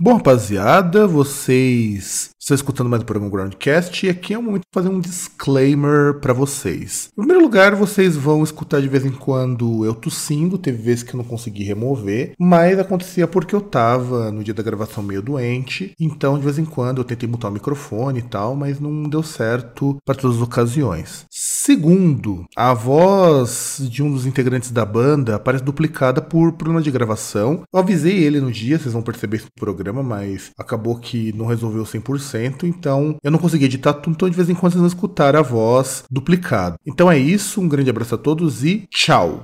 Bom, rapaziada, vocês estão escutando mais um programa Groundcast e aqui é o momento de fazer um disclaimer para vocês. Em primeiro lugar, vocês vão escutar de vez em quando eu tossindo, teve vezes que eu não consegui remover, mas acontecia porque eu tava no dia da gravação meio doente, então de vez em quando eu tentei mutar o microfone e tal, mas não deu certo para todas as ocasiões. Segundo, a voz de um dos integrantes da banda parece duplicada por problema de gravação. Eu avisei ele no dia, vocês vão perceber isso no programa programa, mas acabou que não resolveu 100%, então eu não consegui editar tudo, então de vez em quando vocês vão escutar a voz duplicada. Então é isso, um grande abraço a todos e tchau!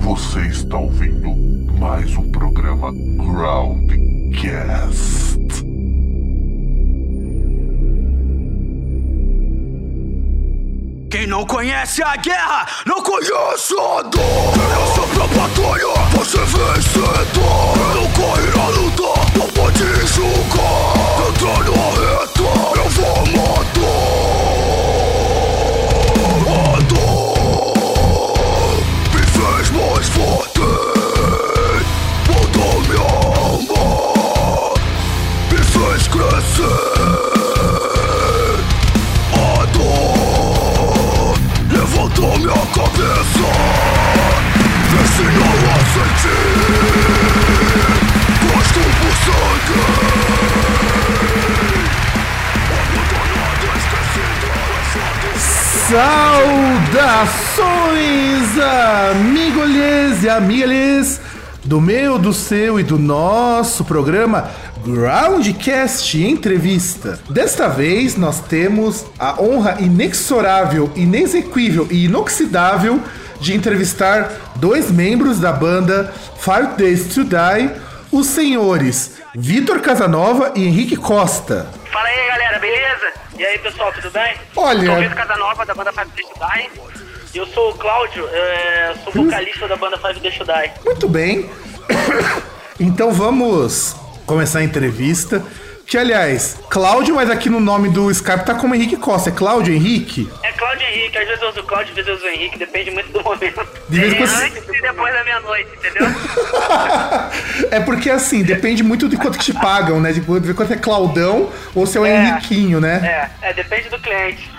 Você está ouvindo mais um programa Groundcast. Quem não conhece a guerra, não conhece a dor. Eu sempre a batalha, você vencedor. Não corre na luta, não pode julgar. Entrar na reta, eu vou matar. A forte Saudações, amigolhes e amigas do meu, do seu e do nosso programa Groundcast Entrevista. Desta vez nós temos a honra inexorável, inexequível e inoxidável de entrevistar dois membros da banda Five Days to Die, os senhores Vitor Casanova e Henrique Costa. Fala aí, galera, beleza? E aí, pessoal, tudo bem? Olha- Sou o Vitor Casanova, da banda Five Days to Die. E eu sou o Cláudio, é, sou vocalista da banda Five Days to Die. Muito bem. Então vamos começar a entrevista. Que aliás, Cláudio, mas aqui no nome do Skype tá como Henrique Costa. É Cláudio Henrique? É Cláudio Henrique, às vezes eu uso o Cláudio, às vezes eu uso o Henrique, depende muito do momento. De vez é quando- antes e depois da meia-noite, entendeu? é porque assim, depende muito de quanto que te pagam, né? De quanto de quanto é Claudão ou se é o É. Henriquinho, né? É, é, depende do cliente.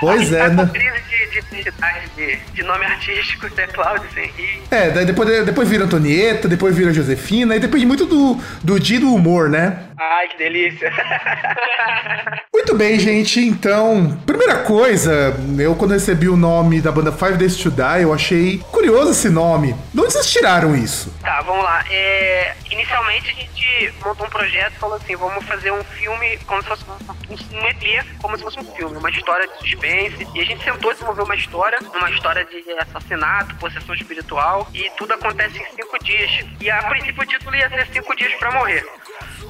Pois é, né? crise de, de, identidade, de, de nome artístico, é Cláudio, Henrique. É, daí depois, depois vira Antonieta, depois vira Josefina, e depende muito do, do dia do humor, né? Ai, que delícia. Muito bem, gente. Então, primeira coisa, eu quando recebi o nome da banda Five Days to Die, eu achei curioso esse nome. De onde vocês tiraram isso? Tá, vamos lá. É, inicialmente a gente montou um projeto falou assim, vamos fazer um filme como se fosse um, um EP, como se fosse um filme, uma história de suspense. E a gente sentou desenvolveu uma história, uma história de assassinato, possessão espiritual, e tudo acontece em cinco dias. E a princípio o título ia ser cinco dias pra morrer.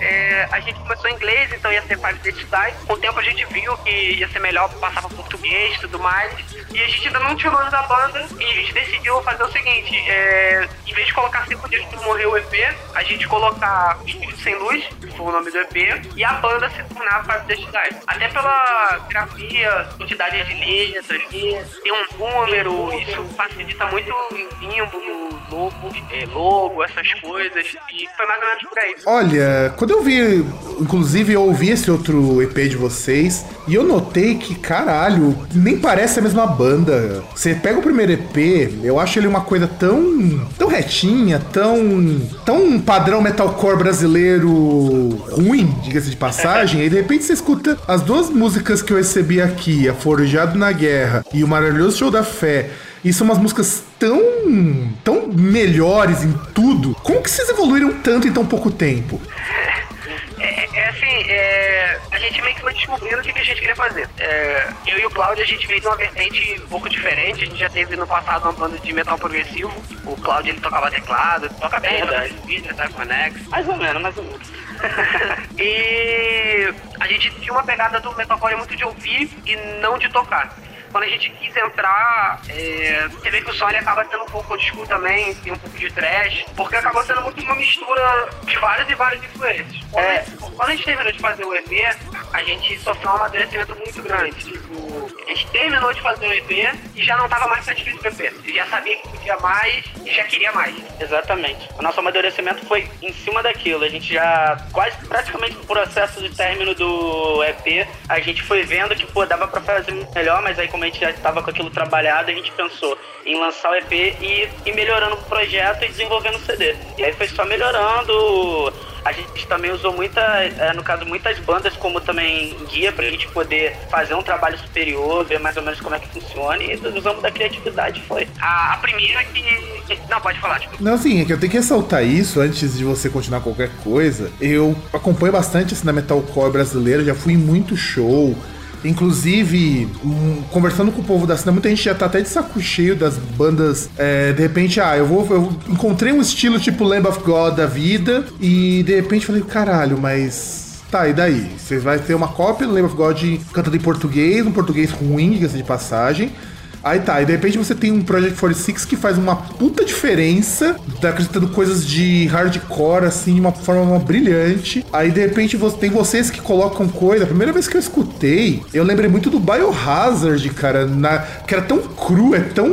É, a gente começou em inglês, então ia ser to Die. Com o tempo a gente viu que ia ser melhor passar pra português e tudo mais. E a gente ainda não tinha o nome da banda e a gente decidiu fazer o seguinte: é, em vez de colocar cinco dias pra morrer o EP, a gente colocar Espírito Sem Luz, que foi o nome do EP, e a banda se tornar to Die. Até pela grafia, quantidade de letras, tem um número, isso facilita muito em símbolo, logo, é, logo, essas coisas. E foi mais ou menos por aí. Olha, quando eu vi, inclusive eu ouvi esse outro EP de vocês, e eu notei que, caralho, nem parece a mesma banda. Você pega o primeiro EP, eu acho ele uma coisa tão, tão retinha, tão, tão padrão metalcore brasileiro ruim, diga-se de passagem, e de repente você escuta as duas músicas que eu recebi aqui, a Forjado na Guerra e o Maravilhoso Show da Fé, e são umas músicas tão, tão melhores em tudo. Como que vocês evoluíram tanto em tão pouco tempo? É, é assim, é, a gente meio que foi descobrindo o que, que a gente queria fazer. É, eu e o Cláudio, a gente veio de uma vertente um pouco diferente. A gente já teve no passado uma banda de metal progressivo. O Cláudio, ele tocava teclado, toca bem, Verdade. vídeo, tá? Conex. Mais ou menos, mais ou menos. e a gente tinha uma pegada do metalcore muito de ouvir e não de tocar. Quando a gente quis entrar, é, você vê que o ele acaba sendo um pouco old school também, tem um pouco de trash, porque acabou sendo muito uma mistura de várias e várias influências. Quando, É. quando a gente terminou de fazer o EP, a a gente sofreu um amadurecimento muito grande. Tipo, a gente terminou de fazer o EP e já não tava mais satisfeito com o EP. Já sabia que podia mais e já queria mais. Exatamente. O nosso amadurecimento foi em cima daquilo. A gente já, quase praticamente no processo de término do EP, a gente foi vendo que, pô, dava pra fazer melhor, mas aí como a gente já tava com aquilo trabalhado, a gente pensou em lançar o EP e ir melhorando o projeto e desenvolvendo o CD. E aí foi só melhorando a gente também usou muita, é, no caso, muitas bandas como também guia pra gente poder fazer um trabalho superior, ver mais ou menos como é que funciona e usamos da criatividade foi. A, a primeira que. Não, pode falar, tipo. Não, assim, é que eu tenho que ressaltar isso antes de você continuar qualquer coisa. Eu acompanho bastante esse na metalcore brasileiro, já fui em muito show. Inclusive, um, conversando com o povo da cena, muita gente já tá até de saco cheio das bandas. É, de repente, ah, eu vou. Eu encontrei um estilo tipo Lamb of God da vida. E de repente falei, caralho, mas. Tá, e daí? Você vai ter uma cópia do Lamb of God cantando em português, um português ruim, diga-se de passagem. Aí tá, e de repente você tem um Project 46 que faz uma puta diferença, tá acrescentando coisas de hardcore, assim, de uma forma brilhante. Aí de repente você, tem vocês que colocam coisa. A primeira vez que eu escutei, eu lembrei muito do Biohazard, cara, na, que era tão cru, é tão,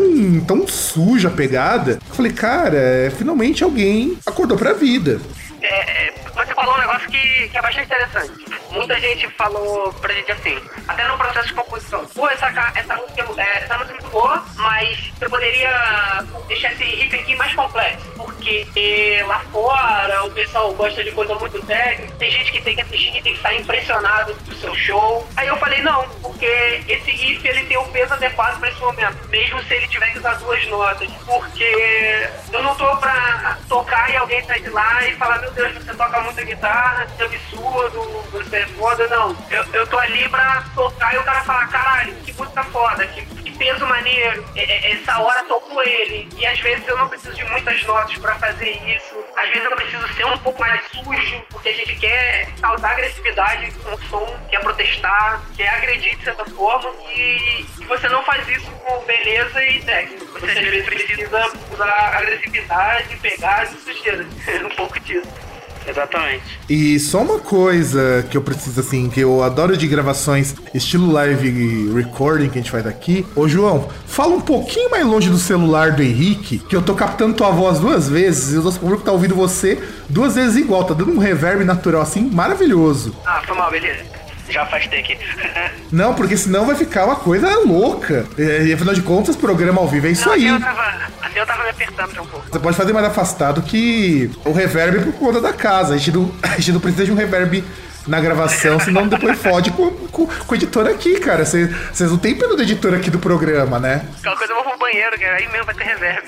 tão suja a pegada. Eu falei, cara, é, finalmente alguém acordou pra vida. É, é, você falou um negócio que, que é bastante interessante. Muita gente falou pra gente assim, até no processo de composição, pô, essa, essa, música, é, essa música é muito boa, mas você poderia deixar esse riff aqui mais complexo. Porque lá fora o pessoal gosta de coisa muito técnica, tem gente que tem que assistir, tem que estar impressionado com o seu show. Aí eu falei, não, porque esse riff ele tem o peso adequado pra esse momento, mesmo se ele tiver que usar duas notas. Porque eu não tô pra tocar e alguém sair de lá e falar, meu Deus, você toca muita guitarra, que absurdo, você é foda, não. Eu, eu tô ali pra tocar e o cara falar, caralho, que música foda, que peso maneiro, é, é, essa hora tocou ele. E às vezes eu não preciso de muitas notas pra fazer isso. Às vezes eu preciso ser um pouco mais sujo, porque a gente quer causar agressividade com o som, quer protestar, quer agredir de certa forma. E você não faz isso com beleza e técnica. Você às vezes precisa usar agressividade, pegar e sujeira. um pouco disso. Exatamente. E só uma coisa que eu preciso, assim, que eu adoro de gravações estilo live recording que a gente faz aqui. Ô, João, fala um pouquinho mais longe do celular do Henrique, que eu tô captando tua voz duas vezes e o nosso público tá ouvindo você duas vezes igual. Tá dando um reverb natural, assim, maravilhoso. Ah, foi mal, beleza já afastei aqui. não, porque senão vai ficar uma coisa louca. E afinal de contas, programa ao vivo é isso não, aí. Eu tava, assim eu tava me apertando um pouco. Você pode fazer mais afastado que o reverb por conta da casa. A gente não, a gente não precisa de um reverb na gravação, senão depois fode com, com, com o editor aqui, cara. Vocês não tem pelo do editor aqui do programa, né? Aquela coisa eu vou pro banheiro, cara. Aí mesmo vai ter reverb.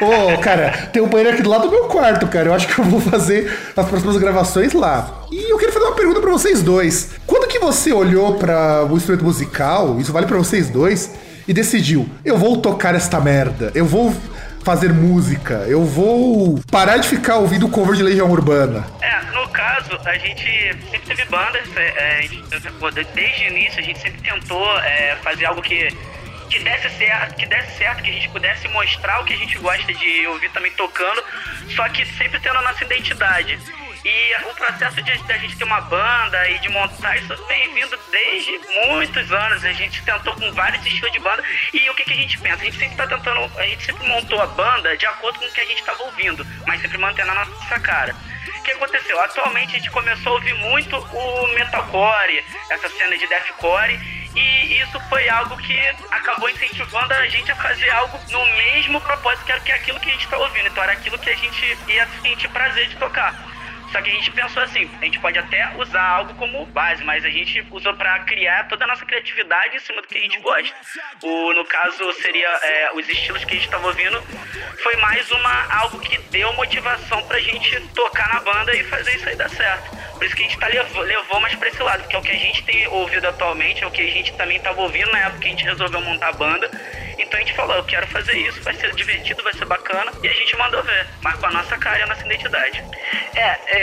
Ô, oh, cara, tem um banheiro aqui do lado do meu quarto, cara. Eu acho que eu vou fazer as próximas gravações lá. E eu queria fazer uma pergunta para vocês dois. Quando que você olhou para o instrumento musical, isso vale para vocês dois, e decidiu, eu vou tocar esta merda, eu vou fazer música, eu vou parar de ficar ouvindo cover de Legião Urbana? É, no caso, a gente sempre teve bandas, é, é desde o início a gente sempre tentou é, fazer algo que que desse certo, que desse certo, que a gente pudesse mostrar o que a gente gosta de ouvir também tocando, só que sempre tendo a nossa identidade. E o processo de, de a gente ter uma banda e de montar isso vem vindo desde muitos anos. A gente tentou com vários estilos de banda. E o que, que a gente pensa? A gente sempre tá tentando. A gente sempre montou a banda de acordo com o que a gente estava ouvindo, mas sempre mantendo a nossa cara. O que aconteceu? Atualmente a gente começou a ouvir muito o metalcore, essa cena de deathcore, e isso foi algo que acabou incentivando a gente a fazer algo no mesmo propósito que era que aquilo que a gente está ouvindo. Então era aquilo que a gente ia sentir prazer de tocar. Só que a gente pensou assim, a gente pode até usar algo como base, mas a gente usou para criar toda a nossa criatividade em cima do que a gente gosta. O, no caso, seria é, os estilos que a gente estava ouvindo, foi mais uma algo que deu motivação pra gente tocar na banda e fazer isso aí dar certo. Por isso que a gente tá, levou, levou mais pra esse lado, porque é o que a gente tem ouvido atualmente, é o que a gente também estava ouvindo na época que a gente resolveu montar a banda. Então a gente falou, eu quero fazer isso, vai ser divertido, vai ser bacana, e a gente mandou ver, mas com a nossa cara e a nossa identidade. É, é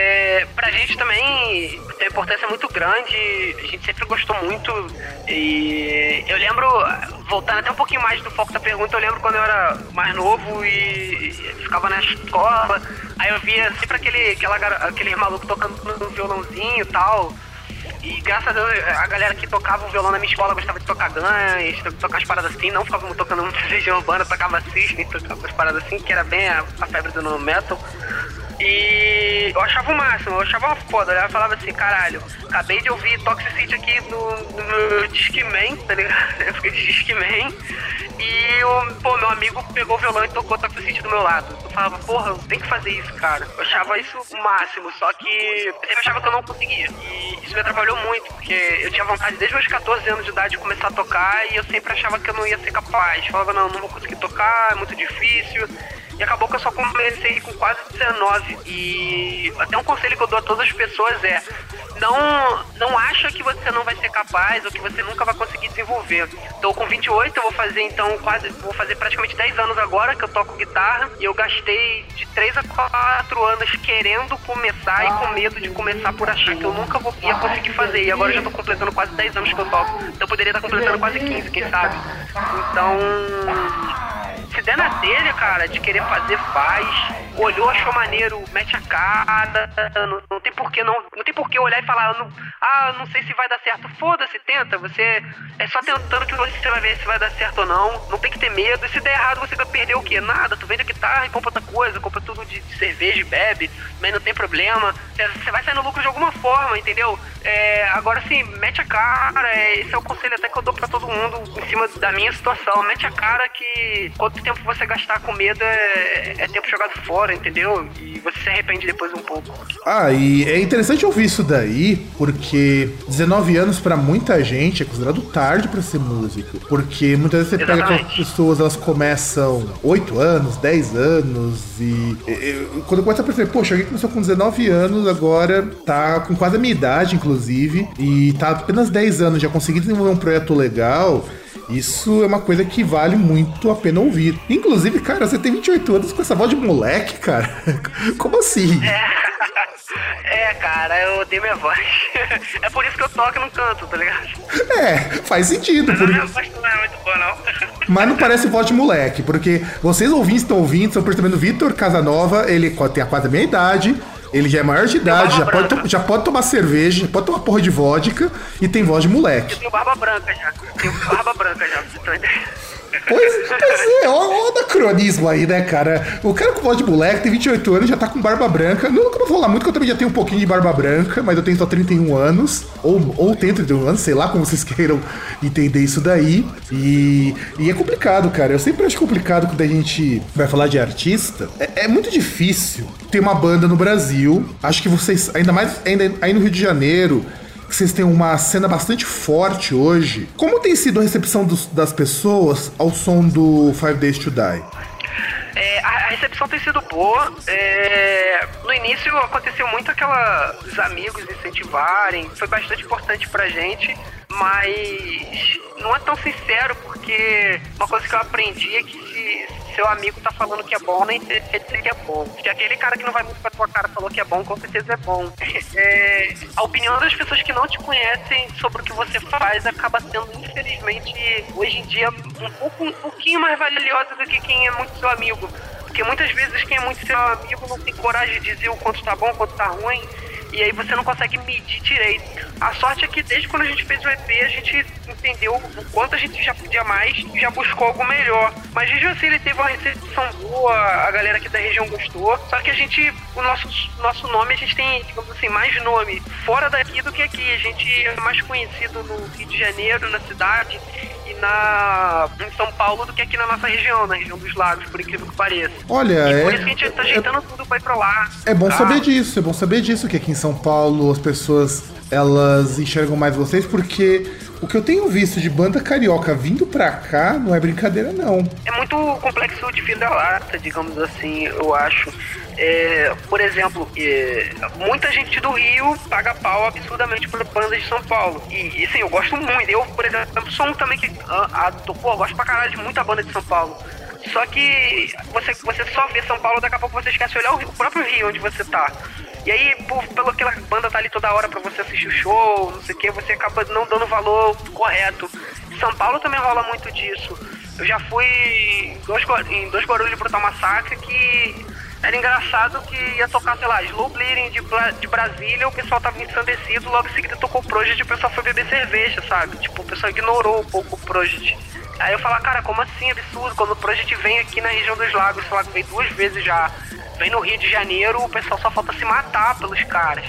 pra gente também tem importância muito grande, a gente sempre gostou muito, e eu lembro, voltando até um pouquinho mais do foco da pergunta, eu lembro quando eu era mais novo e, ficava na escola, aí eu via sempre aquele, aquela, aquele maluco tocando no violãozinho e tal, E graças a Deus, a galera que tocava o violão na minha escola gostava de tocar ganhas, to- tocar as paradas assim, não ficava tocando muita legião urbana, tocava System, tocava as paradas assim, que era bem a, a febre do metal. E eu achava o máximo, eu achava uma foda. Eu falava assim, caralho, acabei de ouvir Toxicity aqui no, no meu Discman, tá ligado? Eu fiquei de Discman. E o, pô, meu amigo pegou o violão e tocou Toxicity do meu lado. Eu falava, porra, eu tenho que fazer isso, cara. Eu achava isso o máximo, só que eu achava que eu não conseguia. E isso me atrapalhou muito, porque eu tinha vontade desde meus 14 anos de idade de começar a tocar e eu sempre achava que eu não ia ser capaz. Falava, não, não vou conseguir tocar, é muito difícil. E acabou que eu só comecei com quase 19. E até um conselho que eu dou a todas as pessoas é: não, não acha que você não vai ser capaz ou que você nunca vai conseguir desenvolver. Então, com 28, eu vou fazer então quase, vou fazer praticamente 10 anos agora que eu toco guitarra. E eu gastei de 3 a 4 anos querendo começar e com medo de começar por achar que eu nunca vou, ia conseguir fazer. E agora eu já tô completando quase 10 anos que eu toco. Então, eu poderia estar completando quase 15, quem sabe. Então se der na telha, cara, de querer fazer, faz. Olhou, achou maneiro, mete a cara. Não, não tem porquê não. Não tem porquê olhar e falar, não, ah, não sei se vai dar certo. Foda-se, tenta. Você é só tentando que você vai ver se vai dar certo ou não. Não tem que ter medo. E se der errado, você vai perder o quê? Nada. Tu vende a guitarra e compra outra coisa, compra tudo de, cerveja e bebe, mas não tem problema. Você- vai sair no lucro de alguma forma, entendeu? É, agora sim, mete a cara. é, esse é o conselho até que eu dou pra todo mundo em cima da minha situação. Mete a cara que quanto tempo você gastar com medo é, é tempo jogado fora, entendeu? E você se arrepende depois um pouco. Ah, e é interessante ouvir isso daí, porque 19 anos pra muita gente é considerado tarde pra ser músico. Porque muitas vezes você pega Exatamente. aquelas pessoas, elas começam 8 anos, 10 anos, e, e- e quando começa a perceber, poxa, alguém começou com 19 anos, agora tá com quase a minha idade, inclusive, e tá apenas 10 anos, já consegui desenvolver um projeto legal. Isso é uma coisa que vale muito a pena ouvir. Inclusive, cara, você tem 28 anos com essa voz de moleque, cara. Como assim? É, cara, eu odeio minha voz. É por isso que eu toco e não canto, tá ligado? É, faz sentido. Mas Porque... minha voz não é muito boa, não. Mas não parece voz de moleque, porque vocês ouvintes estão ouvindo, estão percebendo Vitor Casanova, ele tem a quase a minha idade, ele já é maior de idade, já pode, já pode tomar cerveja, já pode tomar porra de vodka e tem voz de moleque. Tenho barba branca já. Tenho barba branca já, pra você ter uma ideia. Pois, pois é, ó, ó o anacronismo aí, né, cara? O cara com voz de moleque tem 28 anos, já tá com barba branca. Não, não vou falar muito, que eu também já tenho um pouquinho de barba branca, mas eu tenho só 31 anos. Ou, ou tenho 31 anos, sei lá como vocês queiram entender isso daí. E, e é complicado, cara. Eu sempre acho complicado quando a gente vai falar de artista. É, é muito difícil ter uma banda no Brasil. Acho que vocês, ainda mais ainda aí no Rio de Janeiro, vocês têm uma cena bastante forte hoje. Como tem sido a recepção dos- das pessoas ao som do Five Days to Die? É, a, a recepção tem sido boa. É, no início aconteceu muito aquela os amigos incentivarem, foi bastante importante pra gente, mas não é tão sincero porque uma coisa que eu aprendi é que se seu amigo tá falando que é bom, nem quer dizer que é bom. Se aquele cara que não vai muito pra tua cara falou que é bom, com certeza é bom. É, a opinião das pessoas que não te conhecem sobre o que você faz acaba sendo, infelizmente, hoje em dia, um, pouco, um pouquinho mais valiosa do que quem é muito seu amigo. Porque muitas vezes quem é muito seu amigo não tem coragem de dizer o quanto tá bom, o quanto tá ruim. E aí você não consegue medir direito. A sorte é que desde quando a gente fez o EP, a gente entendeu o quanto a gente já podia mais e já buscou algo melhor. Mas mesmo assim ele teve uma recepção boa, a galera aqui da região gostou. Só que a gente, o nosso, nosso nome, a gente tem, digamos assim, mais nome fora daqui do que aqui. A gente é mais conhecido no Rio de Janeiro, na cidade, e na em São Paulo do que aqui na nossa região, na região dos lagos, por incrível que pareça. Olha, E por é- isso que a gente tá ajeitando tudo pra ir pra lá. É bom tá? saber disso, é bom saber disso, que aqui em São Paulo as pessoas elas enxergam mais vocês, porque o que eu tenho visto de banda carioca vindo pra cá não é brincadeira, não. É muito complexo de vira-lata, digamos assim, eu acho. É, por exemplo, é, muita gente do Rio paga pau absurdamente por bandas de São Paulo. E, e sim, eu gosto muito. Eu, por exemplo, sou um também que ah, ah, tô- pô, gosto pra caralho de muita banda de São Paulo. Só que você, você só vê São Paulo, daqui a pouco você esquece de olhar o, Rio- o próprio Rio onde você tá. E aí, por, pelo que a banda tá ali toda hora pra você assistir o show, não sei o que, você acaba não dando o valor correto. São Paulo também rola muito disso. Eu já fui em dois, Gua- em dois Guarulhos Brutal Massacre que era engraçado que ia tocar, sei lá, Slow Bleeding de, de Brasília, o pessoal tava ensandecido, logo em seguida tocou Project e o pessoal foi beber cerveja, sabe? Tipo, o pessoal ignorou um pouco o Project. Aí eu falo, cara, como assim, absurdo? Quando o Project vem aqui na região dos lagos, sei lá, veio duas vezes já, vem no Rio de Janeiro, o pessoal só falta se matar pelos caras.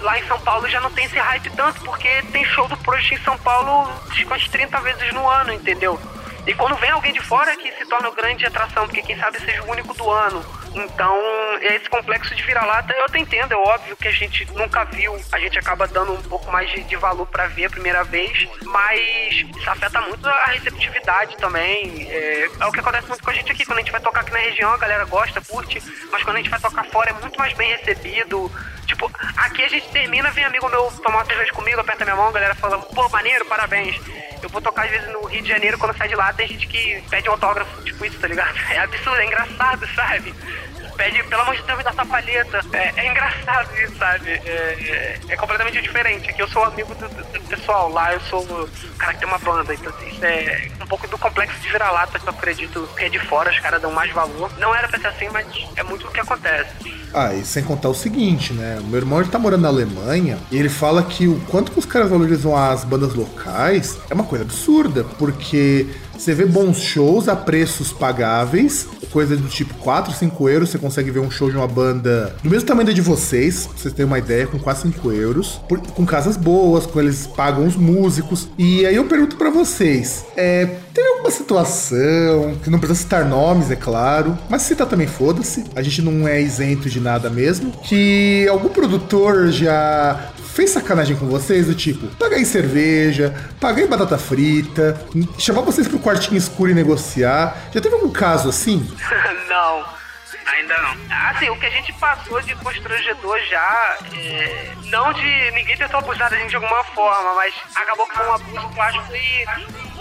Lá em São Paulo já não tem esse hype tanto, porque tem show do Project em São Paulo umas 30 vezes no ano, entendeu? E quando vem alguém de fora que se torna grande atração, porque quem sabe seja o único do ano. Então, esse complexo de vira-lata, eu até entendo, é óbvio que a gente nunca viu, a gente acaba dando um pouco mais de, de valor para ver a primeira vez, mas isso afeta muito a receptividade também. É, é, o que acontece muito com a gente aqui, quando a gente vai tocar aqui na região, a galera gosta, curte, mas quando a gente vai tocar fora é muito mais bem recebido. Tipo, aqui a gente termina, vem amigo meu tomar uma cerveja comigo, aperta minha mão, a galera fala, pô, maneiro, parabéns. Eu vou tocar às vezes no Rio de Janeiro, quando sai de lá, tem gente que pede um autógrafo, tipo isso, tá ligado? É absurdo, é engraçado, sabe? Pede, pelo amor de Deus, me dá essa palheta. É, é engraçado isso, sabe? É, é, é, completamente diferente. Aqui eu sou amigo do, do, pessoal, lá eu sou o cara que tem uma banda. Então isso é um pouco do complexo de vira-lata que eu acredito que é de fora, os caras dão mais valor. Não era pra ser assim, mas é muito o que acontece. Ah, e sem contar o seguinte, né? O meu irmão ele tá morando na Alemanha e ele fala que o quanto que os caras valorizam as bandas locais é uma coisa absurda, porque você vê bons shows a preços pagáveis, coisa do tipo 4, 5 euros. Você consegue ver um show de uma banda do mesmo tamanho da de vocês, pra vocês terem uma ideia, com quase 5 euros. Por, com casas boas, com eles pagam os músicos. E aí eu pergunto para vocês: é, tem alguma situação, que não precisa citar nomes, é claro, mas citar também foda-se, a gente não é isento de nada mesmo, que algum produtor já fez sacanagem com vocês, do tipo, pagar em cerveja, pagar em batata frita, chamar vocês pro quartinho escuro e negociar. Já teve algum caso assim? não. Ainda não. Assim, o que a gente passou de constrangedor já, é, não de ninguém tentou abusar da gente de alguma forma, mas acabou que foi um abuso que foi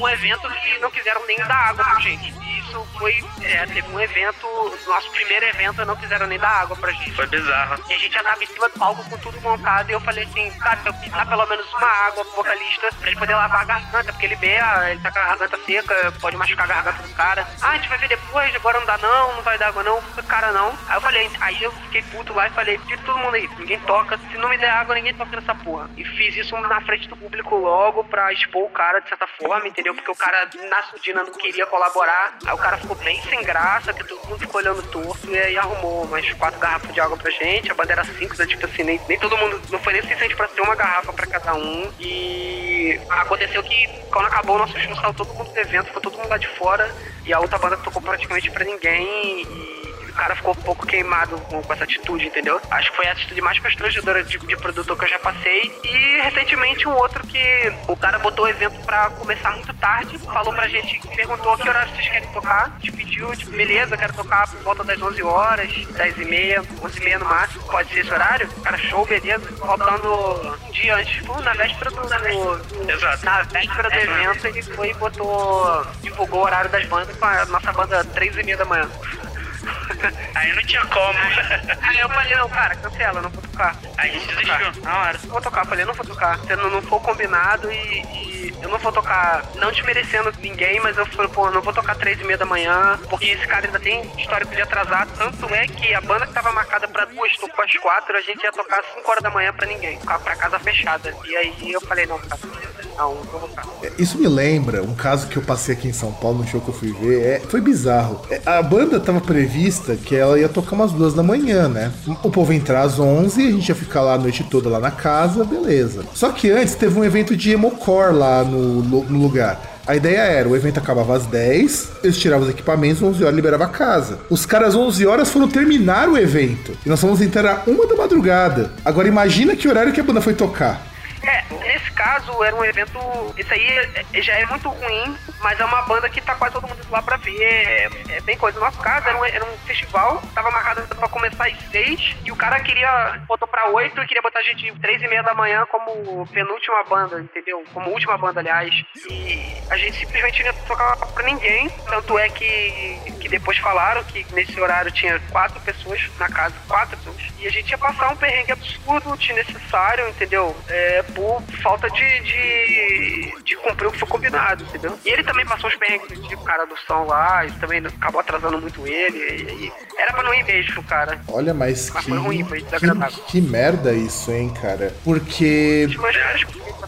um evento que não quiseram nem dar água pra gente isso foi. É, teve um evento, nosso primeiro evento, não quiseram nem dar água pra gente. Foi bizarro. E a gente já tava em cima do palco com tudo montado. E eu falei assim, cara, eu preciso dar pelo menos uma água pro vocalista pra ele poder lavar a garganta, porque ele beia, ele tá com a garganta seca, pode machucar a garganta do cara. Ah, a gente vai ver depois, agora não dá não, não vai dar água não, cara não. Aí eu falei, aí eu fiquei puto lá e falei, tira todo mundo aí, ninguém toca, se não me der água, ninguém toca nessa porra. E fiz isso na frente do público logo pra expor o cara de certa forma, entendeu? Porque o cara na surdina não queria colaborar. Aí o cara ficou bem sem graça, que todo mundo ficou olhando torto e aí arrumou umas quatro garrafas de água pra gente. A bandeira cinco, né, tipo assim, nem, nem todo mundo. Não foi nem suficiente pra ter uma garrafa pra cada um. E aconteceu que quando acabou o nosso show, saiu todo mundo do evento, ficou todo mundo lá de fora. E a outra banda tocou praticamente pra ninguém. E o cara ficou um pouco queimado com, com, essa atitude, entendeu? Acho que foi a atitude mais constrangedora de, de produtor que eu já passei. E recentemente um outro que o cara botou o evento pra começar muito tarde, falou pra gente, perguntou que horário vocês querem tocar, a gente pediu, tipo, beleza, quero tocar por volta das 11 horas, 10 e meia, 11 e meia no máximo, pode ser esse horário? Cara, show, beleza. Faltando um dia antes, tipo, na véspera do, do Exato. na véspera do evento, ele foi e botou, divulgou o horário das bandas com a nossa banda 3 e meia da manhã. Aí não tinha como. Aí eu falei, não, cara, cancela, não vou tocar. Aí a gente desistiu, na hora. Não vou tocar, falei, não vou tocar. Se não, não for combinado e, e, eu não vou tocar, não desmerecendo ninguém, mas eu falei, pô, não vou tocar três e meia da manhã, porque esse cara ainda tem histórico de atrasar. Tanto é que a banda que tava marcada pra duas, tocou às quatro, a gente ia tocar às cinco horas da manhã pra ninguém, pra casa fechada. E aí eu falei, não, cara, não, não vou tocar. É, isso me lembra um caso que eu passei aqui em São Paulo, no show que eu fui ver. É, foi bizarro. É, a banda tava prevista que ela ia tocar umas duas da manhã, né? O povo ia entrar às 11, a gente ia ficar lá a noite toda lá na casa, beleza. Só que antes teve um evento de Emocore lá no, no lugar. A ideia era, o evento acabava às 10, eles tiravam os equipamentos, 11 horas liberava a casa. Os caras 11 horas foram terminar o evento. E nós fomos entrar uma da madrugada. Agora imagina que horário que a banda foi tocar. É, nesse caso era um evento. Isso aí já é muito ruim, mas é uma banda que tá quase todo mundo lá pra ver. É, é bem coisa. No nosso caso, era um, era um festival, tava marcado pra começar às seis, e o cara queria. botou pra oito e queria botar a gente três e meia da manhã como penúltima banda, entendeu? Como última banda, aliás. E a gente simplesmente não tocar pra ninguém. Tanto é que, que depois falaram que nesse horário tinha quatro pessoas na casa, quatro pessoas. E a gente ia passar um perrengue absurdo, desnecessário, entendeu? É, por falta de, de, de cumprir o que foi combinado, entendeu? E ele também passou os perrengues de cara do som lá, e também acabou atrasando muito ele. E, e era pra não ir mesmo, cara. Olha, mas, Mas que, foi ruim, foi que, que merda isso, hein, cara? Porque.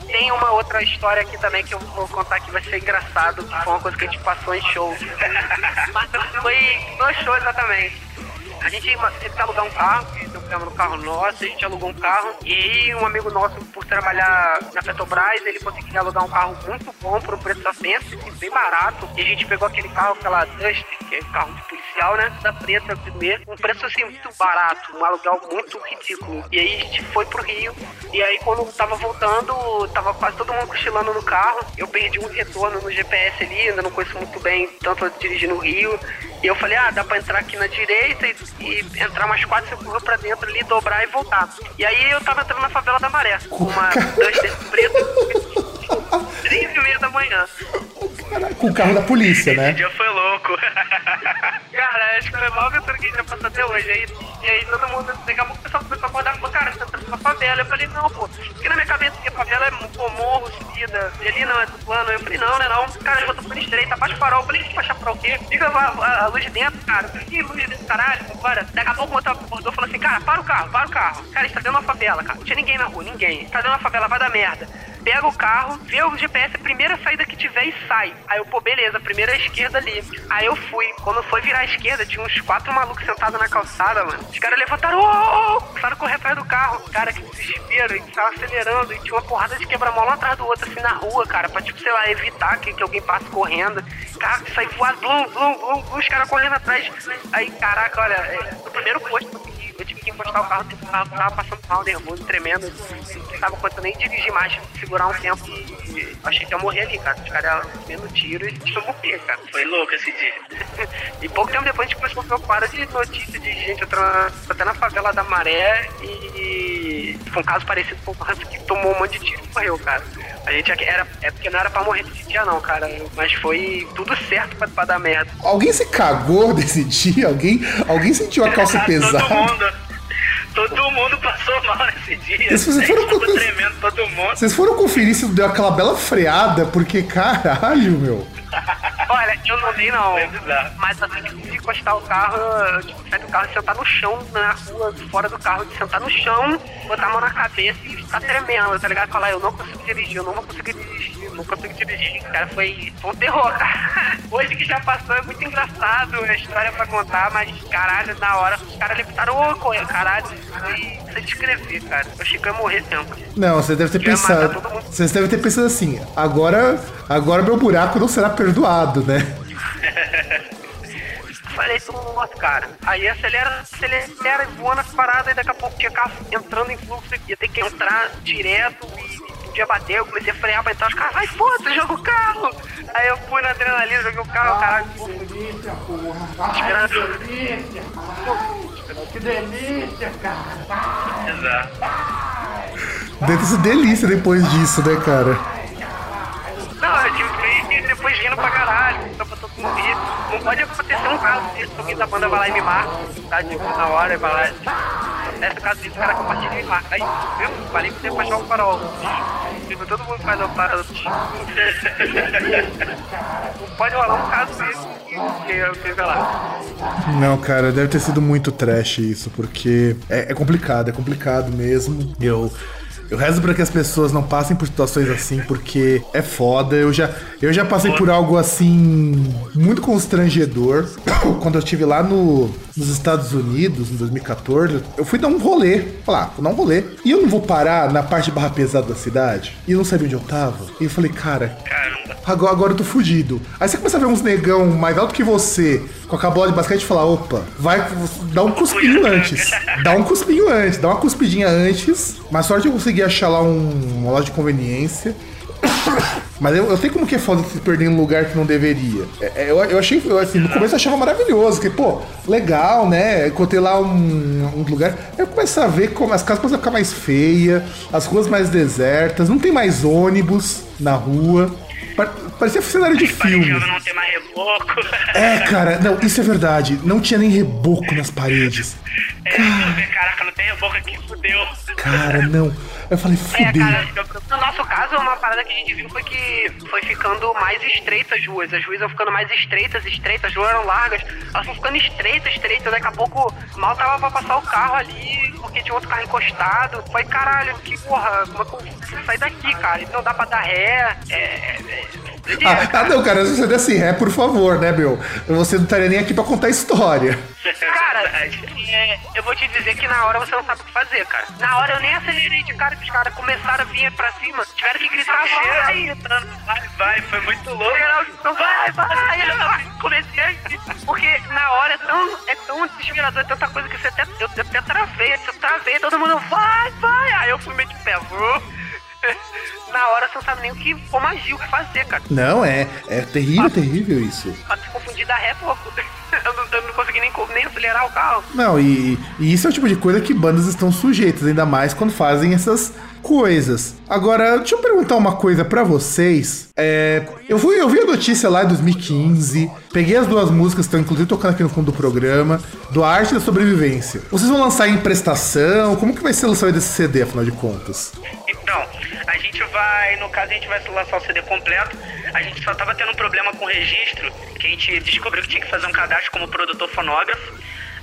Tem uma outra história aqui também que eu vou contar que vai ser engraçado, que foi uma coisa que a gente passou em show. Mas foi dois shows exatamente. A gente que alugar um carro, problema no carro nosso, a gente alugou um carro. E aí um amigo nosso, por trabalhar na Petrobras, ele conseguiu alugar um carro muito bom por um preço acento, bem barato. E a gente pegou aquele carro, aquela Duster, que é carro de policial, né? Da preta primeiro. Um preço assim muito barato, um aluguel muito ridículo. E aí a gente foi pro Rio. E aí quando tava voltando, tava quase todo mundo cochilando no carro. Eu perdi um retorno no GPS ali, ainda não conheço muito bem, tanto dirigir no Rio. E eu falei, ah, dá pra entrar aqui na direita e, e entrar umas 4, 5 ruas pra dentro ali, dobrar e voltar. E aí eu tava entrando na favela da Maré, com uma Duster preta, 3 e meia da manhã. Com o carro da polícia, Esse né? dia foi louco. Cara, acho que foi a maior aventura que a gente já passou até hoje. Aí, e aí todo mundo, daqui a pouco o pessoal começou a acordar e falou, cara, você tá na favela. Eu falei, não, pô. Porque na minha cabeça que a favela é pô, morro, subida, e ali não é do plano. Eu falei, não, né não. Cara, eu tô ficando estreita, abaixa o farol. Eu falei, baixa farol o quê? Liga a, a- a luz de dentro, cara. Eu que luz de dentro, caralho, vambora. Daqui a pouco o motor acordou e falou assim, cara, para o carro, para o carro. Cara, a gente tá dentro de uma favela, cara. Não tinha ninguém na rua, ninguém. Tá dentro de uma favela, vai dar merda. Pega o carro, vê o GPS, a primeira saída que tiver e sai. Aí eu, pô, beleza, a primeira esquerda ali. Aí eu fui. Quando foi virar a esquerda, tinha uns quatro malucos sentados na calçada, mano. Os caras levantaram, ô, ô, começaram a correr atrás do carro. Cara, que desespero. E tava acelerando. E tinha uma porrada de quebra-mola um atrás do outro, assim, na rua, cara. Pra, tipo, sei lá, evitar que, que alguém passe correndo. Cara, sai voado, blum, blum, blum, blum, os caras correndo atrás. Aí, caraca, olha, é, no primeiro posto eu eu tive que encostar o carro, o carro tava passando mal, nervoso, tremendo. Não tava conseguindo nem dirigir mais, segurar um tempo. E eu achei que ia morrer ali, cara. Os caras vendo tiro e foi morrer, cara. Foi louco esse dia. E pouco tempo depois a gente começou a preocupar de notícia de gente entrando até na favela da Maré e foi um caso parecido com o que tomou um monte de tiro e morreu, cara. A gente aqui era, é porque não era pra morrer desse dia não, cara. Mas foi tudo certo pra, pra dar merda. Alguém se cagou desse dia? Alguém, alguém sentiu a calça Todo pesada? mundo. Todo mundo passou mal nesse dia. Se vocês foram tremendo todo mundo. Vocês foram conferir se deu aquela bela freada, porque caralho, meu. Olha, eu não dei não. Mas assim que eu encostar o carro, eu tipo, sair do carro e sentar no chão, na rua, fora do carro, de sentar no chão, botar a mão na cabeça e ficar tremendo, tá ligado? Falar, eu não consigo dirigir, eu não vou conseguir dirigir, eu não consigo dirigir. Cara, foi, foi um terror, cara. Hoje que já passou é muito engraçado a história pra contar, mas caralho, na hora, os caras levantaram, ô, correu, caralho, foi você descrever, cara. Eu achei que eu ia morrer tempo. Não, você deve ter matar pensado. Vocês devem ter pensado assim, agora, agora meu buraco não será perdoado, né? Falei, tô morto, cara. Aí acelera, acelera e voa nas paradas e daqui a pouco tinha carro entrando em fluxo. Ia ter que entrar direto e podia bater. Eu comecei a frear pra entrar. Os caras, vai foda, joga o carro. Aí eu fui na adrenalina, joguei o carro, caralho. Esperando. Exato. Deve ter sido delícia depois disso, né, cara? Não, eu tive que ir depois rindo pra caralho. Rir. Não pode acontecer um caso disso. Alguém da banda vai lá e me marca. Tá, tipo, na hora e vai lá. Acontece o caso disso, o cara compartilha e me marca. Aí, viu? Falei pra você baixar o farol. Tipo, todo mundo faz o farol. Não pode rolar um caso desse que. Não, cara, deve ter sido muito trash isso, porque é, é complicado, é complicado mesmo. Eu. Eu rezo pra que as pessoas não passem por situações assim, porque é foda. Eu já, eu já passei por algo assim, muito constrangedor. Quando eu estive lá no, nos Estados Unidos, em 2014, eu fui dar um rolê. Falar, ah, vou dar um rolê. E eu não vou parar na parte barra pesada da cidade. E eu não sabia onde eu tava. E eu falei, cara. Agora, agora eu tô fudido. Aí você começa a ver uns negão mais alto que você, com a bola de basquete e fala, opa, vai, dá um cuspinho antes. Dá um cuspinho antes, dá uma cuspidinha antes. Mas sorte eu consegui achar lá um, uma loja de conveniência. Mas eu, eu sei como que é foda se perder em um lugar que não deveria. É, é, eu, eu achei, eu, assim, no começo eu achava maravilhoso, que, pô, legal, né? Encontrei lá um, um lugar. Eu começo a ver como as casas começam a ficar mais feias, as ruas mais desertas, não tem mais ônibus na rua. Pa- Parecia cenário de filme. Não tem mais reboco. É, cara, não, isso é verdade. Não tinha nem reboco nas paredes. É, ver, caraca, não tem reboco aqui, fudeu. Cara, não. Eu falei, É, fudeu. cara, no nosso caso, uma parada que a gente viu foi que foi ficando mais estreitas as ruas. As ruas iam ficando mais estreitas, estreitas, as ruas eram largas, elas vão ficando estreitas, estreitas. Daqui a pouco mal tava pra passar o carro ali, porque tinha outro carro encostado. Foi caralho, que porra, como é que eu vou sair daqui, cara? Não dá pra dar ré. É. é, é Ah, ah, não, cara, se você desse ré, por favor, né, meu? Você não estaria nem aqui pra contar história. Cara, é, eu vou te dizer que na hora você não sabe o que fazer, cara. Na hora eu nem acelerei de cara que os caras começaram a vir pra cima, tiveram que gritar, vai! Vai, vai, foi muito louco. Então vai, vai, vai. Comecei a Porque na hora é tão, é tão desesperador, é tanta coisa que você até, eu até travei, eu travei, todo mundo vai, vai. Aí eu fui meio de pé, vou. Na hora você não sabe nem o que, como agir, o que fazer, cara. Não, é, é terrível, terrível isso. Pra se confundir da ré, pô. Eu não, eu não consegui nem, nem acelerar o carro. Não, e, e isso é o tipo de coisa que bandas estão sujeitas, ainda mais quando fazem essas coisas. Agora, deixa eu perguntar uma coisa pra vocês. É, eu, fui, eu vi a notícia lá em 2015, peguei as duas músicas estão inclusive tocando aqui no fundo do programa, do Arte da Sobrevivência. Vocês vão lançar em prestação? Como que vai ser o lançamento desse CD, afinal de contas? Então, a gente vai, no caso, a gente vai lançar o CD completo. A gente só tava tendo um problema com o registro, que a gente descobriu que tinha que fazer um cadastro como produtor fonógrafo.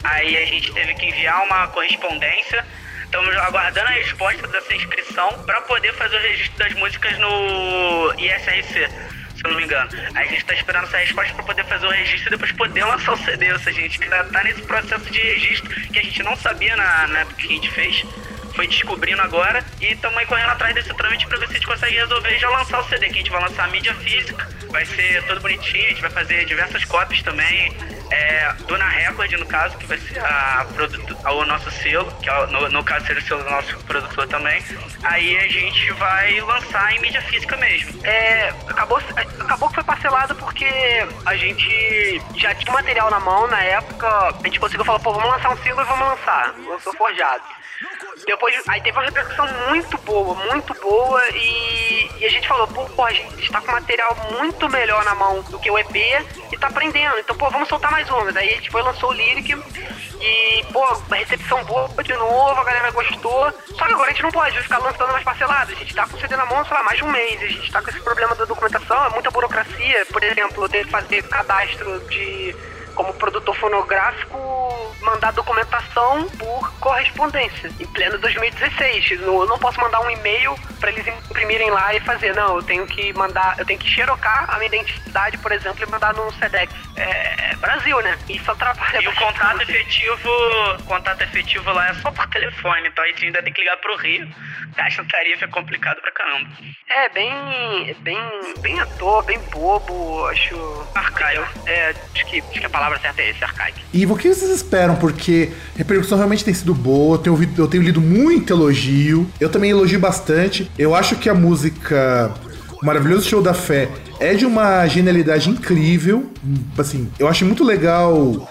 Aí a gente teve que enviar uma correspondência. Estamos aguardando a resposta dessa inscrição para poder fazer o registro das músicas no ISRC, se eu não me engano. A gente tá esperando essa resposta para poder fazer o registro e depois poder lançar o CD. Ou seja, a gente ainda tá nesse processo de registro que a gente não sabia na, na época que a gente fez foi descobrindo agora e estamos aí correndo atrás desse trâmite pra ver se a gente consegue resolver e já lançar o CD, que a gente vai lançar a mídia física, vai ser todo bonitinho, a gente vai fazer diversas cópias também, é, do Na Record, no caso, que vai ser a, o nosso selo, que é, no, no caso seria o selo do nosso produtor também, aí a gente vai lançar em mídia física mesmo. É, acabou, acabou que foi parcelado porque a gente já tinha material na mão na época. A gente conseguiu falar, pô, vamos lançar um single e vamos lançar. Lançou forjado. Depois, aí teve uma repercussão muito boa, muito boa, e, e a gente falou, pô, pô, a gente tá com material muito melhor na mão do que o EP e tá aprendendo. Então, pô, vamos soltar mais uma. Daí a gente foi lançou o Lyric e, pô, recepção boa de novo, a galera gostou. Só que agora a gente não pode ficar lançando mais parcelado. A gente tá com o CD na mão, sei lá, mais de um mês. A gente tá com esse problema da documentação, é muita burocracia. Por exemplo, ter que fazer cadastro de como produtor fonográfico, mandar documentação por correspondência, em pleno 2016. No- Eu não posso mandar um e-mail para eles imprimirem lá e fazer, não, eu tenho que mandar, eu tenho que xerocar a minha identidade, por exemplo, e mandar no SEDEX. É, é Brasil, né? Isso atrapalha E o contato efetivo, o contato efetivo lá é só por telefone, então a gente ainda tem que ligar pro Rio. Taxa tarifa é complicado pra caramba. É, bem, bem, bem à toa, bem bobo, acho... Arcaico. É, acho que, acho que a palavra certa é esse, arcaico. E o que vocês esperam? Porque a repercussão realmente tem sido boa. Eu tenho, ouvido- eu tenho lido muito elogio. Eu também elogio bastante. Eu acho que a música Maravilhoso Show da Fé é de uma genialidade incrível. Assim, eu acho muito legal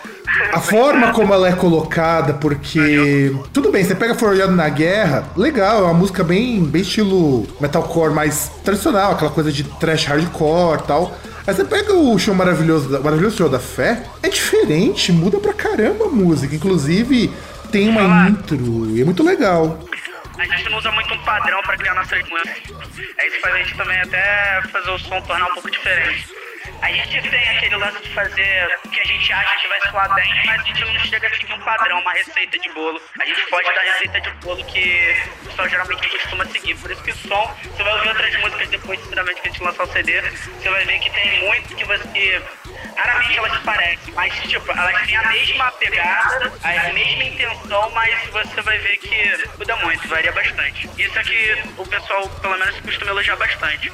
a forma como ela é colocada, porque. Tudo bem, você pega Forjado na Guerra, legal, é uma música bem, bem estilo metalcore mais tradicional, aquela coisa de trash hardcore e tal. Aí você pega o show maravilhoso, da- maravilhoso show da fé, é diferente, muda pra caramba a música. Inclusive, tem uma intro e é muito legal. A gente não usa muito um padrão pra criar nossas músicas. É isso que faz a gente também até fazer o som tornar um pouco diferente. A gente tem aquele lance de fazer o que a gente acha que vai soar bem, mas a gente não chega a seguir um padrão, uma receita de bolo. A gente pode dar receita de bolo que o pessoal geralmente costuma seguir. Por isso que o som, você vai ouvir outras músicas depois, sinceramente, que a gente lançar o CD, você vai ver que tem muito que você. Raramente elas se parecem, mas tipo, elas têm a mesma pegada, a mesma intenção, mas você vai ver que muda muito, varia bastante. Isso é que o pessoal, pelo menos, costuma elogiar bastante.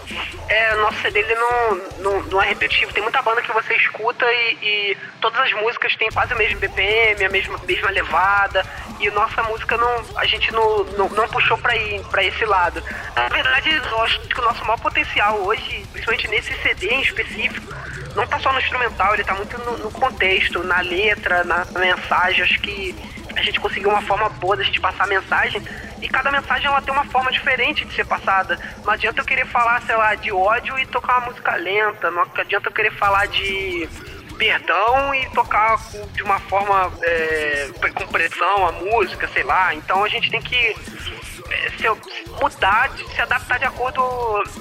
É, o nosso CD ele não, não, não é repetitivo. Tem muita banda que você escuta e, e todas as músicas têm quase o mesmo BPM, a mesma, mesma levada. E nossa música não, a gente não, não, não puxou pra, ir, pra esse lado. Na verdade, eu acho que o nosso maior potencial hoje, principalmente nesse CD em específico, não tá só no instrumental, ele tá muito no, no contexto, na letra, na mensagem. Acho que a gente conseguiu uma forma boa da gente passar a mensagem. E cada mensagem ela tem uma forma diferente de ser passada. Não adianta eu querer falar, sei lá, de ódio e tocar uma música lenta, não adianta eu querer falar de perdão e tocar de uma forma é, com pressão a música, sei lá. Então a gente tem que é, se mudar, se adaptar de acordo,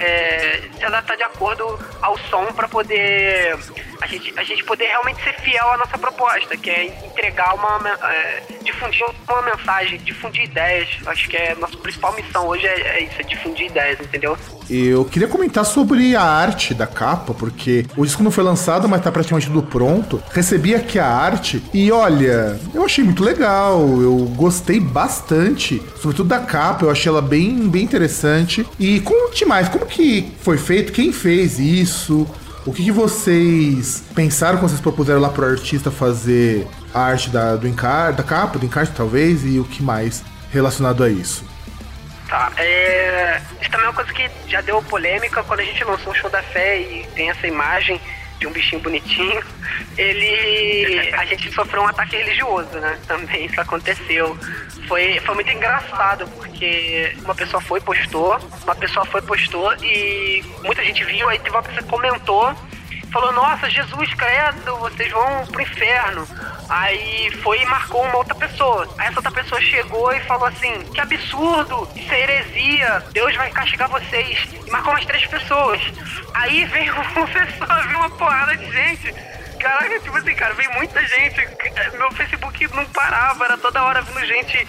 é, se adaptar de acordo ao som para poder a gente, a gente poder realmente ser fiel à nossa proposta, que é entregar uma é, difundir uma mensagem, difundir ideias. Acho que é a nossa principal missão hoje é, é isso, é difundir ideias, entendeu? Eu queria comentar sobre a arte da capa, porque o disco não foi lançado, mas tá praticamente tudo pronto. Recebi aqui a arte e olha, eu achei muito legal, eu gostei bastante, sobretudo da capa, eu achei ela bem, bem interessante. E conte mais, como que foi feito, quem fez isso? O que, que vocês pensaram quando vocês propuseram lá pro artista fazer a arte da, do encarte, da capa, do encarte talvez, e o que mais relacionado a isso? Tá, é... Isso também é uma coisa que já deu polêmica quando a gente lançou o Show da Fé e tem essa imagem um bichinho bonitinho, ele. A gente sofreu um ataque religioso, né? Também isso aconteceu. Foi, foi muito engraçado, porque uma pessoa foi, postou, uma pessoa foi, postou, e muita gente viu, aí teve uma pessoa que comentou falou, nossa, Jesus, credo, vocês vão pro inferno. Aí foi e marcou uma outra pessoa. Aí essa outra pessoa chegou e falou assim, que absurdo, isso é heresia, Deus vai castigar vocês. E marcou umas três pessoas. Aí veio uma pessoa, viu uma porrada de gente. Caraca, tipo assim, cara, veio muita gente. Meu Facebook não parava, era toda hora vindo gente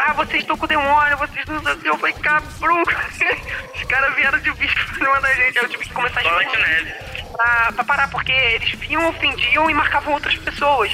ah, vocês estão com o demônio, vocês não o que. Eu falei, cabrão. Os caras vieram de bicho pra cima da gente. Aí eu tive que começar a chamar pra, pra parar, porque eles vinham, ofendiam e marcavam outras pessoas.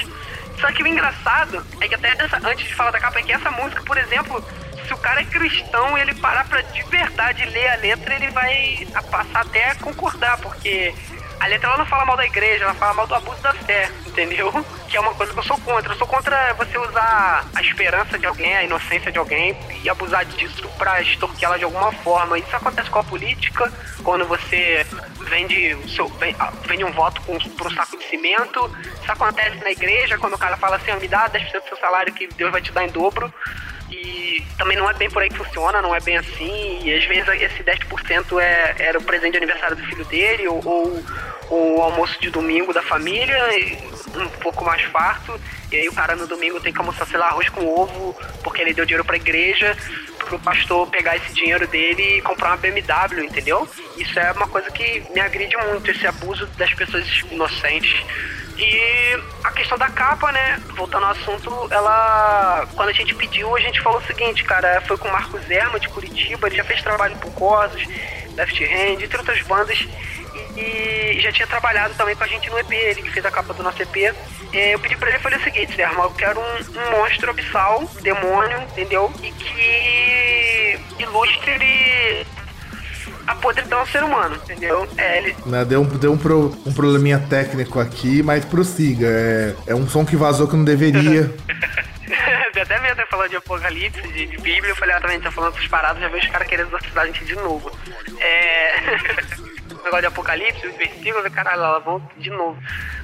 Só que o engraçado é que até antes de falar da capa, é que essa música, por exemplo, se o cara é cristão e ele parar pra de verdade ler a letra, ele vai passar até a concordar, porque a letra ela não fala mal da igreja, ela fala mal do abuso da fé, entendeu? Que é uma coisa que eu sou contra. Eu sou contra você usar a esperança de alguém, a inocência de alguém e abusar disso pra extorquir ela de alguma forma. Isso acontece com a política, quando você vende, seu, vende um voto com, um saco de cimento. Isso acontece na igreja, quando o cara fala assim, me dá 10% do seu salário que Deus vai te dar em dobro. E também não é bem por aí que funciona, não é bem assim. E às vezes esse 10% é, era o presente de aniversário do filho dele, ou, ou, ou o almoço de domingo da família, um pouco mais farto. E aí o cara no domingo tem que almoçar, sei lá, arroz com ovo, porque ele deu dinheiro pra igreja, pro pastor pegar esse dinheiro dele e comprar uma BMW, entendeu? Isso é uma coisa que me agride muito, esse abuso das pessoas inocentes. E a questão da capa, né? Voltando ao assunto, ela. Quando a gente pediu, a gente falou o seguinte, cara, foi com o Marcos Zerma de Curitiba, ele já fez trabalho com Cosos, Left Hand, entre outras bandas. E, já tinha trabalhado também com a gente no EP, ele que fez a capa do nosso EP. E eu pedi pra ele e falei o seguinte, Zerma, eu quero um, um monstro abissal, demônio, entendeu? E que ilustre a podridão do ser humano, entendeu? É, ele... Né, deu um, deu um, pro, um probleminha técnico aqui, mas prossiga. É, é um som que vazou que não deveria. até mesmo falando de Apocalipse, de, de Bíblia, eu falei, ah, também tá falando essas paradas, já vejo os caras querendo exorcizar a gente de novo. É. negócio de Apocalipse, os versículos, caralho, elas vão de novo.